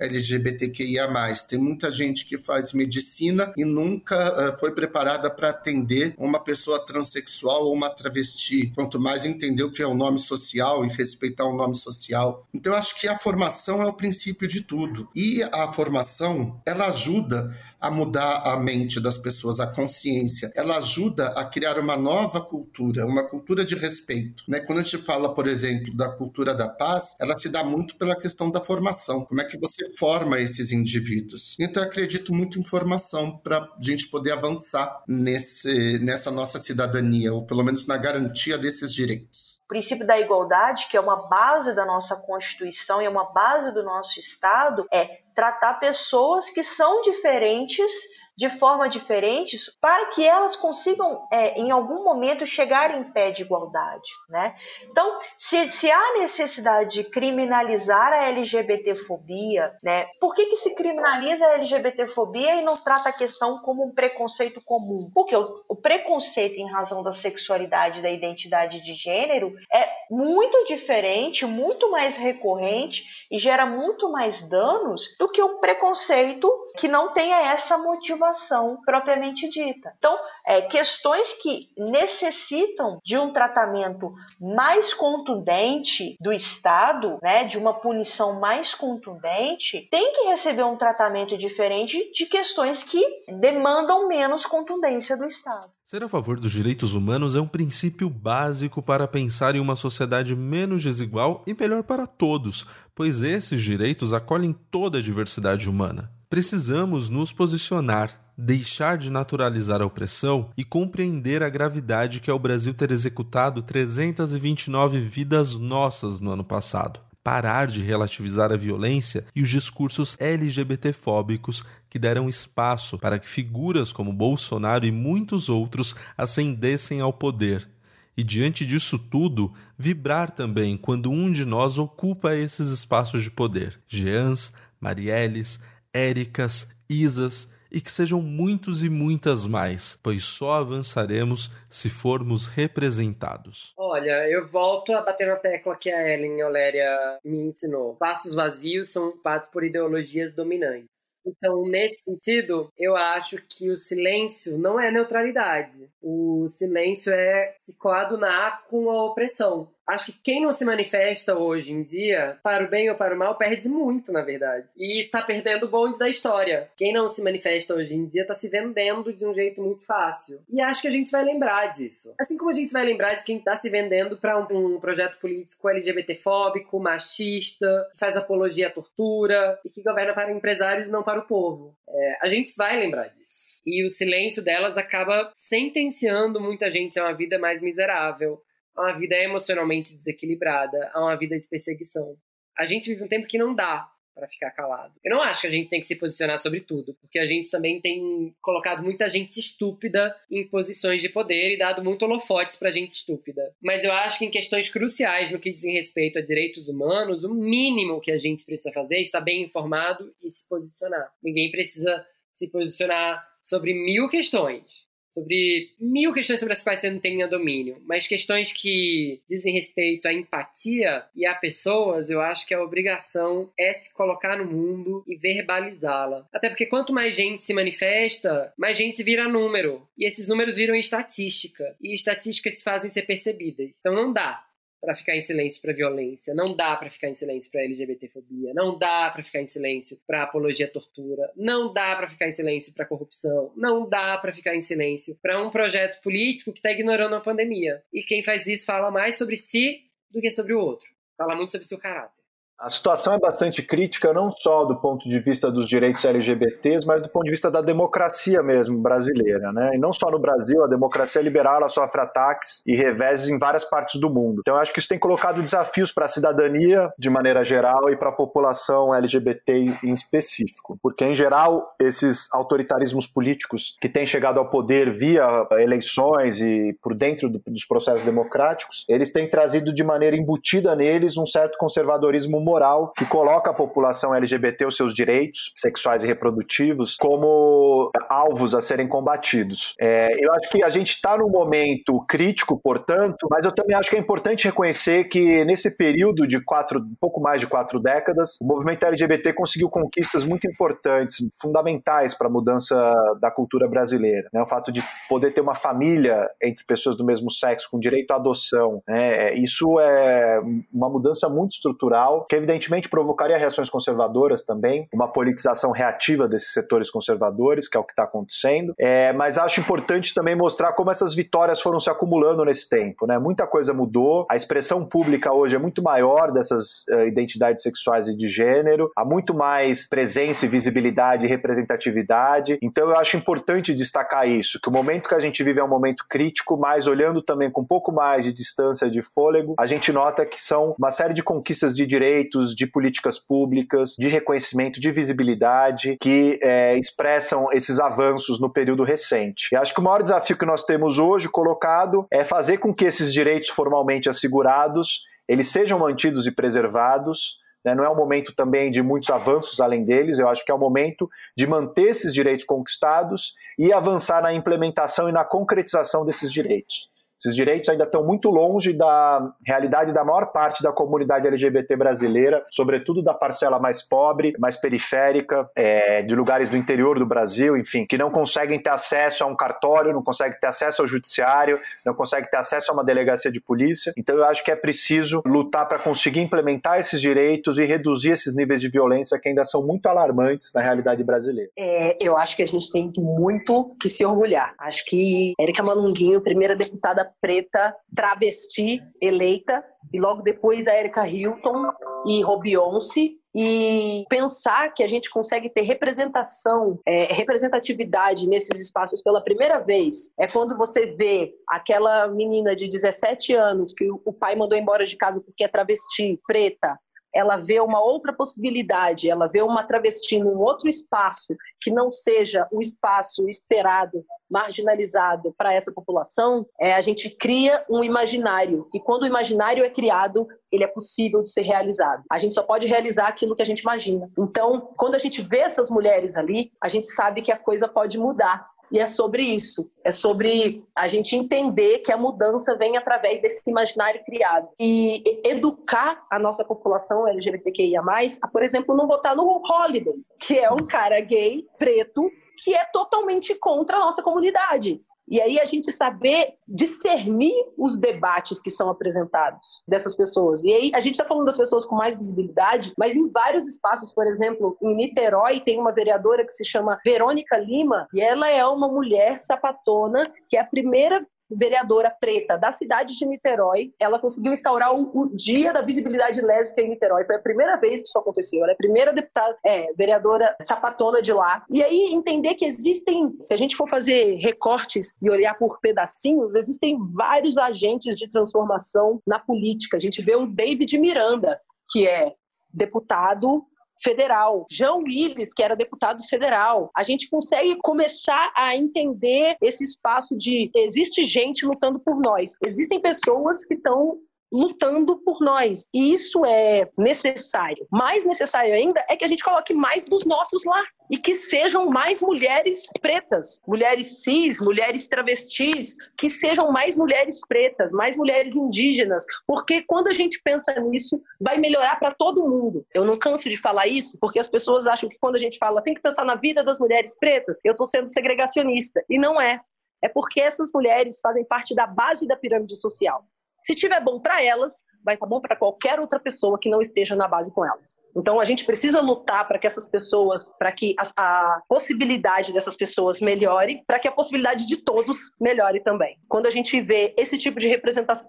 LGBTQIA. Tem muita gente que faz medicina e nunca uh, foi preparada para atender uma pessoa transexual ou uma travesti. Quanto mais entender o que é o nome social e respeitar o nome social. Então, acho que a formação é o princípio de tudo. E a formação, ela ajuda a mudar a mente das pessoas, a consciência. Ela ajuda a criar uma nova cultura, uma cultura de respeito. Né? Quando a gente fala, por exemplo, da cultura da paz, ela se dá muito pela questão da formação. Como é que você forma esses indivíduos? Então, eu acredito muito em formação para a gente poder avançar nesse, nessa nossa cidadania, ou pelo menos na garantia desses direitos. Princípio da igualdade, que é uma base da nossa Constituição e é uma base do nosso Estado, é tratar pessoas que são diferentes de forma diferente para que elas consigam, é, em algum momento, chegar em pé de igualdade. Né? Então, se, se há necessidade de criminalizar a LGBTfobia, né, por que, que se criminaliza a LGBTfobia e não trata a questão como um preconceito comum? Porque o, o preconceito em razão da sexualidade da identidade de gênero é muito diferente, muito mais recorrente e gera muito mais danos do que o preconceito que não tenha essa motivação propriamente dita. Então, é, questões que necessitam de um tratamento mais contundente do Estado, né, de uma punição mais contundente, tem que receber um tratamento diferente de questões que demandam menos contundência do Estado. Ser a favor dos direitos humanos é um princípio básico para pensar em uma sociedade menos desigual e melhor para todos, pois esses direitos acolhem toda a diversidade humana. Precisamos nos posicionar, deixar de naturalizar a opressão e compreender a gravidade que é o Brasil ter executado 329 vidas nossas no ano passado parar de relativizar a violência e os discursos LGBTfóbicos que deram espaço para que figuras como Bolsonaro e muitos outros ascendessem ao poder. E diante disso tudo, vibrar também quando um de nós ocupa esses espaços de poder. Jeans, Marielles, Éricas, Isas e que sejam muitos e muitas mais, pois só avançaremos se formos representados. Olha, eu volto a bater na tecla que a Ellen Oléria me ensinou. Passos vazios são ocupados por ideologias dominantes. Então, nesse sentido, eu acho que o silêncio não é neutralidade. O silêncio é se coadunar com a opressão. Acho que quem não se manifesta hoje em dia, para o bem ou para o mal, perde muito, na verdade. E tá perdendo o bonde da história. Quem não se manifesta hoje em dia tá se vendendo de um jeito muito fácil. E acho que a gente vai lembrar disso. Assim como a gente vai lembrar de quem tá se vendendo para um, um, projeto político LGBTfóbico, machista, que faz apologia à tortura e que governa para empresários e não para o povo. É, a gente vai lembrar disso. E o silêncio delas acaba sentenciando muita gente a uma vida mais miserável, uma vida emocionalmente desequilibrada, a uma vida de perseguição. A gente vive um tempo que não dá para ficar calado. Eu não acho que a gente tem que se posicionar sobre tudo, porque a gente também tem colocado muita gente estúpida em posições de poder e dado muito holofotes para gente estúpida. Mas eu acho que em questões cruciais no que diz respeito a direitos humanos, o mínimo que a gente precisa fazer é estar bem informado e se posicionar. Ninguém precisa se posicionar sobre mil questões sobre mil questões sobre as quais você não tem domínio, mas questões que dizem respeito à empatia e a pessoas, eu acho que a obrigação é se colocar no mundo e verbalizá-la. Até porque quanto mais gente se manifesta, mais gente vira número. E esses números viram estatística. E estatísticas se fazem ser percebidas. Então não dá para ficar em silêncio para violência, não dá para ficar em silêncio para LGBTfobia, não dá para ficar em silêncio para apologia à tortura, não dá para ficar em silêncio para corrupção, não dá para ficar em silêncio para um projeto político que está ignorando a pandemia. E quem faz isso fala mais sobre si do que sobre o outro. Fala muito sobre seu caráter. A situação é bastante crítica, não só do ponto de vista dos direitos LGBTs, mas do ponto de vista da democracia mesmo brasileira. Né? E não só no Brasil, a democracia liberal ela sofre ataques e reveses em várias partes do mundo. Então, eu acho que isso tem colocado desafios para a cidadania, de maneira geral, e para a população LGBT em específico. Porque, em geral, esses autoritarismos políticos que têm chegado ao poder via eleições e por dentro do, dos processos democráticos, eles têm trazido de maneira embutida neles um certo conservadorismo moral que coloca a população LGBT, os seus direitos sexuais e reprodutivos, como alvos a serem combatidos. É, eu acho que a gente está num momento crítico, portanto, mas eu também acho que é importante reconhecer que nesse período de quatro, pouco mais de quatro décadas, o movimento LGBT conseguiu conquistas muito importantes, fundamentais para a mudança da cultura brasileira. Né? O fato de poder ter uma família entre pessoas do mesmo sexo com direito à adoção, né? isso é uma mudança muito estrutural que evidentemente provocaria reações conservadoras também, uma politização reativa desses setores conservadores, que é o que está acontecendo. É, mas acho importante também mostrar como essas vitórias foram se acumulando nesse tempo. Né? Muita coisa mudou, a expressão pública hoje é muito maior dessas uh, identidades sexuais e de gênero, há muito mais presença e visibilidade e representatividade. Então eu acho importante destacar isso, que o momento que a gente vive é um momento crítico, mas olhando também com um pouco mais de distância de fôlego, a gente nota que são uma série de conquistas de direitos de políticas públicas, de reconhecimento, de visibilidade, que é, expressam esses avanços no período recente. E acho que o maior desafio que nós temos hoje colocado é fazer com que esses direitos formalmente assegurados eles sejam mantidos e preservados, né? não é um momento também de muitos avanços além deles, eu acho que é o momento de manter esses direitos conquistados e avançar na implementação e na concretização desses direitos Esses direitos ainda estão muito longe da realidade da maior parte da comunidade LGBT brasileira, sobretudo da parcela mais pobre, mais periférica, é, de lugares do interior do Brasil, enfim, que não conseguem ter acesso a um cartório, não conseguem ter acesso ao judiciário, não conseguem ter acesso a uma delegacia de polícia. Então eu acho que é preciso lutar para conseguir implementar esses direitos e reduzir esses níveis de violência que ainda são muito alarmantes na realidade brasileira. É, eu acho que a gente tem muito que se orgulhar. Acho que Érica Malunguinho, primeira deputada preta travesti eleita, e logo depois a Érica Hilton e Robionce, e pensar que a gente consegue ter representação, é, representatividade nesses espaços pela primeira vez é quando você vê aquela menina de 17 anos que o pai mandou embora de casa porque é travesti, preta, ela vê uma outra possibilidade, ela vê uma travesti num outro espaço que não seja o espaço esperado, marginalizado para essa população, é, a gente cria um imaginário. E quando o imaginário é criado, ele é possível de ser realizado. A gente só pode realizar aquilo que a gente imagina. Então, quando a gente vê essas mulheres ali, a gente sabe que a coisa pode mudar. E é sobre isso. É sobre a gente entender que a mudança vem através desse imaginário criado. E educar a nossa população LGBTQIA, a, por exemplo, não votar no Holiday, que é um cara gay, preto, que é totalmente contra a nossa comunidade. E aí a gente saber discernir os debates que são apresentados dessas pessoas. E aí a gente está falando das pessoas com mais visibilidade, mas em vários espaços, por exemplo, em Niterói tem uma vereadora que se chama Verônica Lima, e ela é uma mulher sapatona, que é a primeira vereadora preta da cidade de Niterói, ela conseguiu instaurar o, o, dia da visibilidade lésbica em Niterói. Foi a primeira vez que isso aconteceu. Ela é a primeira deputada, é, vereadora sapatona de lá. E aí entender que existem, se a gente for fazer recortes e olhar por pedacinhos, existem vários agentes de transformação na política. A gente vê o David Miranda, que é deputado federal, João Willis, que era deputado federal. A gente consegue começar a entender esse espaço de existe gente lutando por nós. Existem pessoas que estão lutando por nós. E isso é necessário. Mais necessário ainda é que a gente coloque mais dos nossos lá e que sejam mais mulheres pretas, mulheres cis, mulheres travestis, que sejam mais mulheres pretas, mais mulheres indígenas, porque quando a gente pensa nisso, vai melhorar para todo mundo. Eu não canso de falar isso, porque as pessoas acham que quando a gente fala tem que pensar na vida das mulheres pretas, eu estou sendo segregacionista. E não é. É porque essas mulheres fazem parte da base da pirâmide social. Se tiver bom para elas, vai estar tá bom para qualquer outra pessoa que não esteja na base com elas. Então a gente precisa lutar para que essas pessoas, para que a, a, possibilidade dessas pessoas melhore, para que a possibilidade de todos melhore também. Quando a gente vê esse tipo de,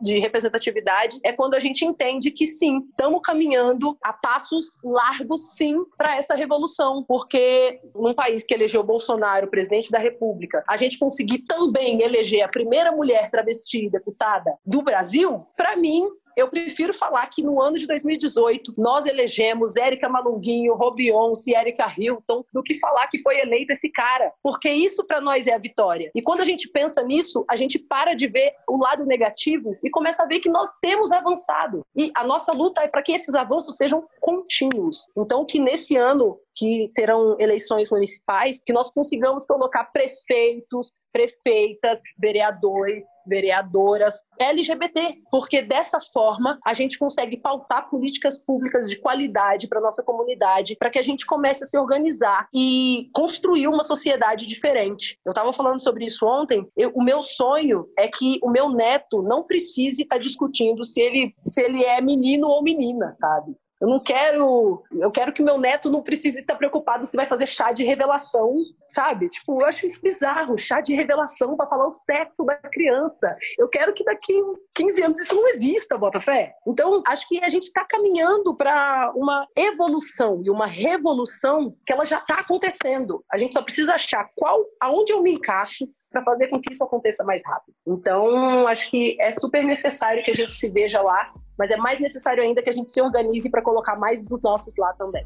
de representatividade, é quando a gente entende que sim, estamos caminhando a passos largos, sim, para essa revolução, porque num país que elegeu Bolsonaro presidente da República, a gente conseguir também eleger a primeira mulher travesti deputada do Brasil, para mim eu prefiro falar que no ano de 2018 nós elegemos Érica Malunguinho, Robionce, Érica Hilton, do que falar que foi eleito esse cara, porque isso para nós é a vitória. E quando a gente pensa nisso, a gente para de ver o lado negativo e começa a ver que nós temos avançado. E a nossa luta é para que esses avanços sejam contínuos. Então, que nesse ano que terão eleições municipais, que nós consigamos colocar prefeitos, prefeitas, vereadores, vereadoras LGBT, porque dessa forma a gente consegue pautar políticas públicas de qualidade para nossa comunidade, para que a gente comece a se organizar e construir uma sociedade diferente. Eu estava falando sobre isso ontem. Eu, o meu sonho é que o meu neto não precise estar tá discutindo se ele, se ele é menino ou menina, sabe? Eu não quero. Eu quero que meu neto não precise estar preocupado se vai fazer chá de revelação, sabe? Tipo, eu acho isso bizarro, chá de revelação para falar o sexo da criança. Eu quero que daqui uns 15 anos isso não exista, Botafé. Então, acho que a gente está caminhando para uma evolução e uma revolução que ela já está acontecendo. A gente só precisa achar qual, aonde eu me encaixo, para fazer com que isso aconteça mais rápido. Então, acho que é super necessário que a gente se veja lá, mas é mais necessário ainda que a gente se organize para colocar mais dos nossos lá também.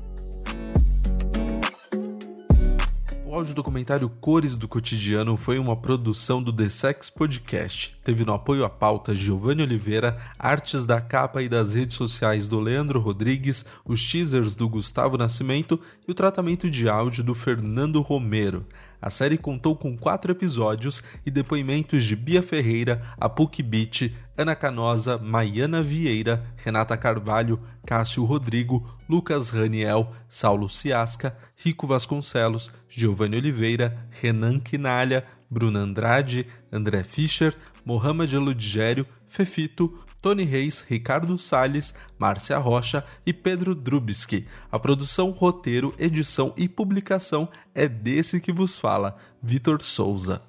Áudio documentário Cores do Cotidiano foi uma produção do The Sex Podcast. Teve no apoio à pauta Giovanni Oliveira, artes da capa e das redes sociais do Leandro Rodrigues, os teasers do Gustavo Nascimento e o tratamento de áudio do Fernando Romero. A série contou com quatro episódios e depoimentos de Bia Ferreira, Apuki Beach, Ana Canosa, Maiana Vieira, Renata Carvalho, Cássio Rodrigo, Lucas Raniel, Saulo Ciasca, Rico Vasconcelos, Giovanni Oliveira, Renan Quinalha, Bruna Andrade, André Fischer, Mohamed Ludgério, Fefito, Tony Reis, Ricardo Salles, Márcia Rocha e Pedro Drubski. A produção, roteiro, edição e publicação é desse que vos fala, Vitor Souza.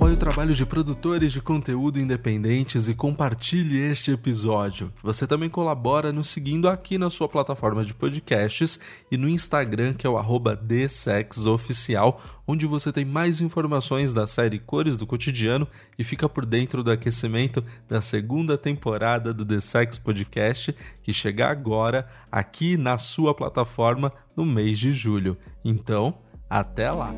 Apoie o trabalho de produtores de conteúdo independentes e compartilhe este episódio. Você também colabora nos seguindo aqui na sua plataforma de podcasts e no Instagram, que é o @dsexoficial, onde você tem mais informações da série Cores do Cotidiano e fica por dentro do aquecimento da segunda temporada do The Sex Podcast, que chega agora aqui na sua plataforma no mês de julho. Então, até lá!